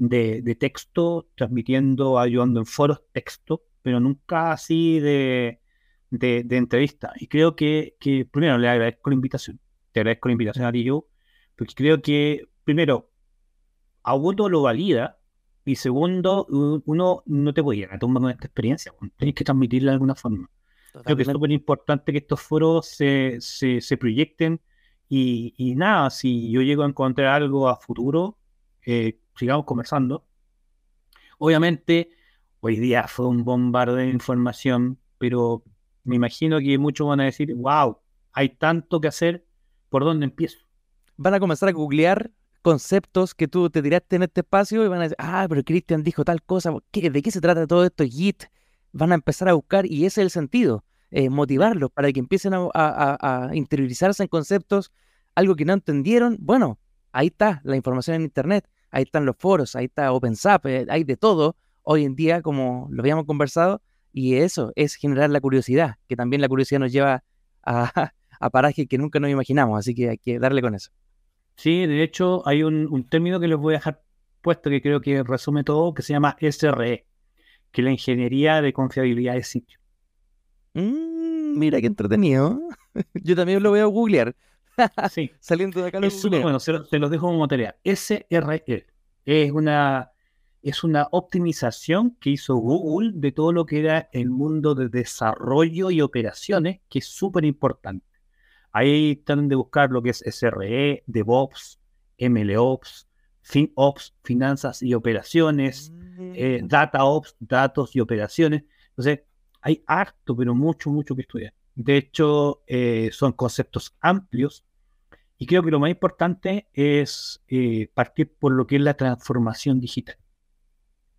de, texto, transmitiendo, ayudando en foros texto, pero nunca así de, de, entrevista. Y creo que, que, primero le agradezco la invitación. Te agradezco la invitación a ti yo, porque creo que, primero, Augusto lo valida, y segundo, uno no te puede llegar a tomar con esta experiencia, tienes que transmitirla de alguna forma. Creo que es súper importante que estos foros se, se, proyecten y, y, nada, si yo llego a encontrar algo a futuro, eh, sigamos conversando. Obviamente, hoy día fue un bombardeo de información, pero me imagino que muchos van a decir, wow, hay tanto que hacer, ¿por dónde empiezo? Van a comenzar a googlear conceptos que tú te tiraste en este espacio y van a decir, ah, pero Cristian dijo tal cosa, ¿de qué se trata todo esto? Git. Van a empezar a buscar y ese es el sentido, eh, motivarlos para que empiecen a, a interiorizarse en conceptos, algo que no entendieron. Bueno, ahí está la información en Internet ahí están los foros, ahí está OpenSAP, eh, hay de todo hoy en día, como lo habíamos conversado, y eso es generar la curiosidad, que también la curiosidad nos lleva a, parajes que nunca nos imaginamos, así que hay que darle con eso. Sí, de hecho hay un, término que les voy a dejar puesto que creo que resume todo, que se llama SRE, que es la ingeniería de confiabilidad de sitio. Mm, mira qué entretenido. Yo también lo voy a googlear. Sí. Saliendo de acá. Es bueno, se, los dejo como tarea. SRE es una, es una optimización que hizo Google de todo lo que era el mundo de desarrollo y operaciones, que es súper importante. Ahí están de buscar lo que es SRE, DevOps, MLOps, FinOps, finanzas y operaciones, eh, mm. DataOps, datos y operaciones. Entonces, hay harto, pero mucho, mucho que estudiar. De hecho, eh, son conceptos amplios y creo que lo más importante es eh, partir por lo que es la transformación digital.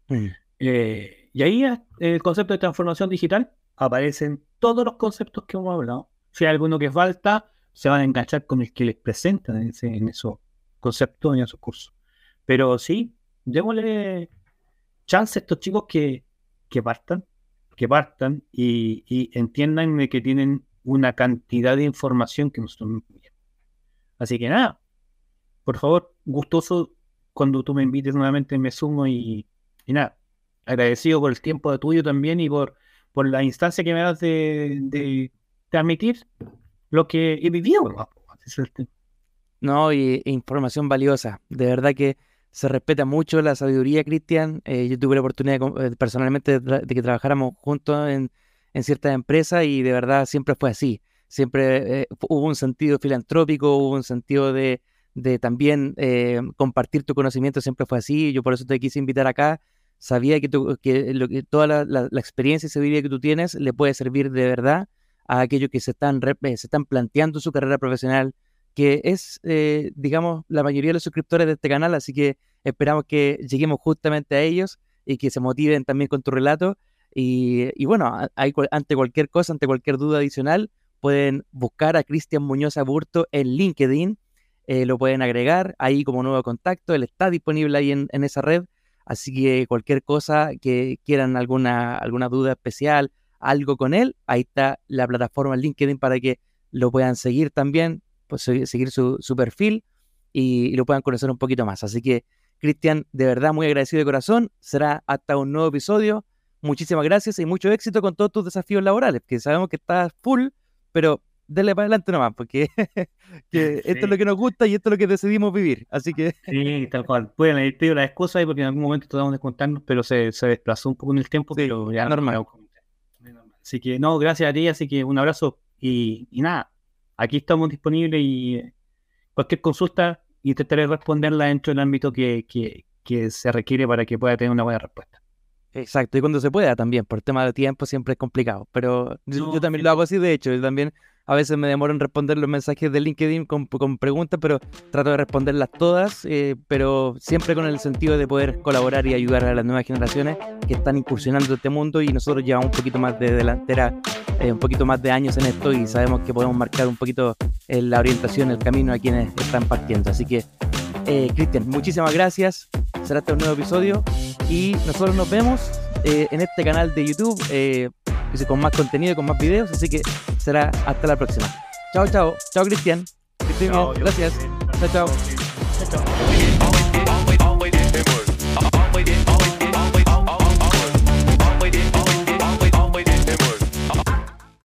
Mm. Eh, y ahí el concepto de transformación digital aparecen todos los conceptos que hemos hablado. Si hay alguno que falta, se van a enganchar con el que les presentan en, esos conceptos, en esos cursos. Pero sí, démosle chance a estos chicos que, que partan, que partan y, entiendan que tienen una cantidad de información que nosotros no Así que nada, por favor, gustoso cuando tú me invites nuevamente me sumo y, nada, agradecido por el tiempo de tuyo también y por, por la instancia que me das de, de transmitir lo que he vivido. No, y información valiosa. De verdad que se respeta mucho la sabiduría, Cristian. Eh, yo tuve la oportunidad eh, personalmente de, que trabajáramos juntos en, en ciertas empresas y de verdad siempre fue así. Siempre eh, hubo un sentido filantrópico, hubo un sentido de, de también compartir tu conocimiento, siempre fue así. Yo por eso te quise invitar acá. Sabía que, que, lo, que toda la, la, experiencia y sabiduría que tú tienes le puede servir de verdad a aquellos que se están, se están planteando su carrera profesional que es, eh, digamos, la mayoría de los suscriptores de este canal, así que esperamos que lleguemos justamente a ellos y que se motiven también con tu relato. Y, bueno, ante cualquier cosa, ante cualquier duda adicional, pueden buscar a Cristian Muñoz Aburto en LinkedIn, eh, lo pueden agregar ahí como nuevo contacto, él está disponible ahí en, esa red, así que cualquier cosa que quieran, alguna, alguna duda especial, algo con él, ahí está la plataforma LinkedIn para que lo puedan seguir también, pues, seguir su, perfil y, lo puedan conocer un poquito más. Así que, Cristian, de verdad muy agradecido de corazón. Será hasta un nuevo episodio. Muchísimas gracias y mucho éxito con todos tus desafíos laborales, que sabemos que estás full, pero dele para adelante nomás, porque esto es lo que nos gusta y esto es lo que decidimos vivir. Así que. Sí, tal cual. Pueden haber pedido la excusa ahí porque en algún momento tratamos de contarnos, pero se, se desplazó un poco en el tiempo, pero ya normal. Así que no, gracias a ti, así que un abrazo y, nada, aquí estamos disponibles y cualquier consulta intentaré responderla dentro del ámbito que, que, que se requiere para que pueda tener una buena respuesta. Exacto, y cuando se pueda también, por tema de tiempo siempre es complicado, pero yo, también lo hago así, de hecho, yo también a veces me demoro en responder los mensajes de LinkedIn con, preguntas, pero trato de responderlas todas, eh, pero siempre con el sentido de poder colaborar y ayudar a las nuevas generaciones que están incursionando este mundo y nosotros llevamos un poquito más de delantera, eh, un poquito más de años en esto y sabemos que podemos marcar un poquito eh, la orientación, el camino a quienes están partiendo. Así que, Cristian, muchísimas gracias. Será este un nuevo episodio y nosotros nos vemos en este canal de YouTube con más contenido, con más videos, así que será hasta la próxima. Chao, chao. Chao, Cristian. Gracias. chao. chao. chao.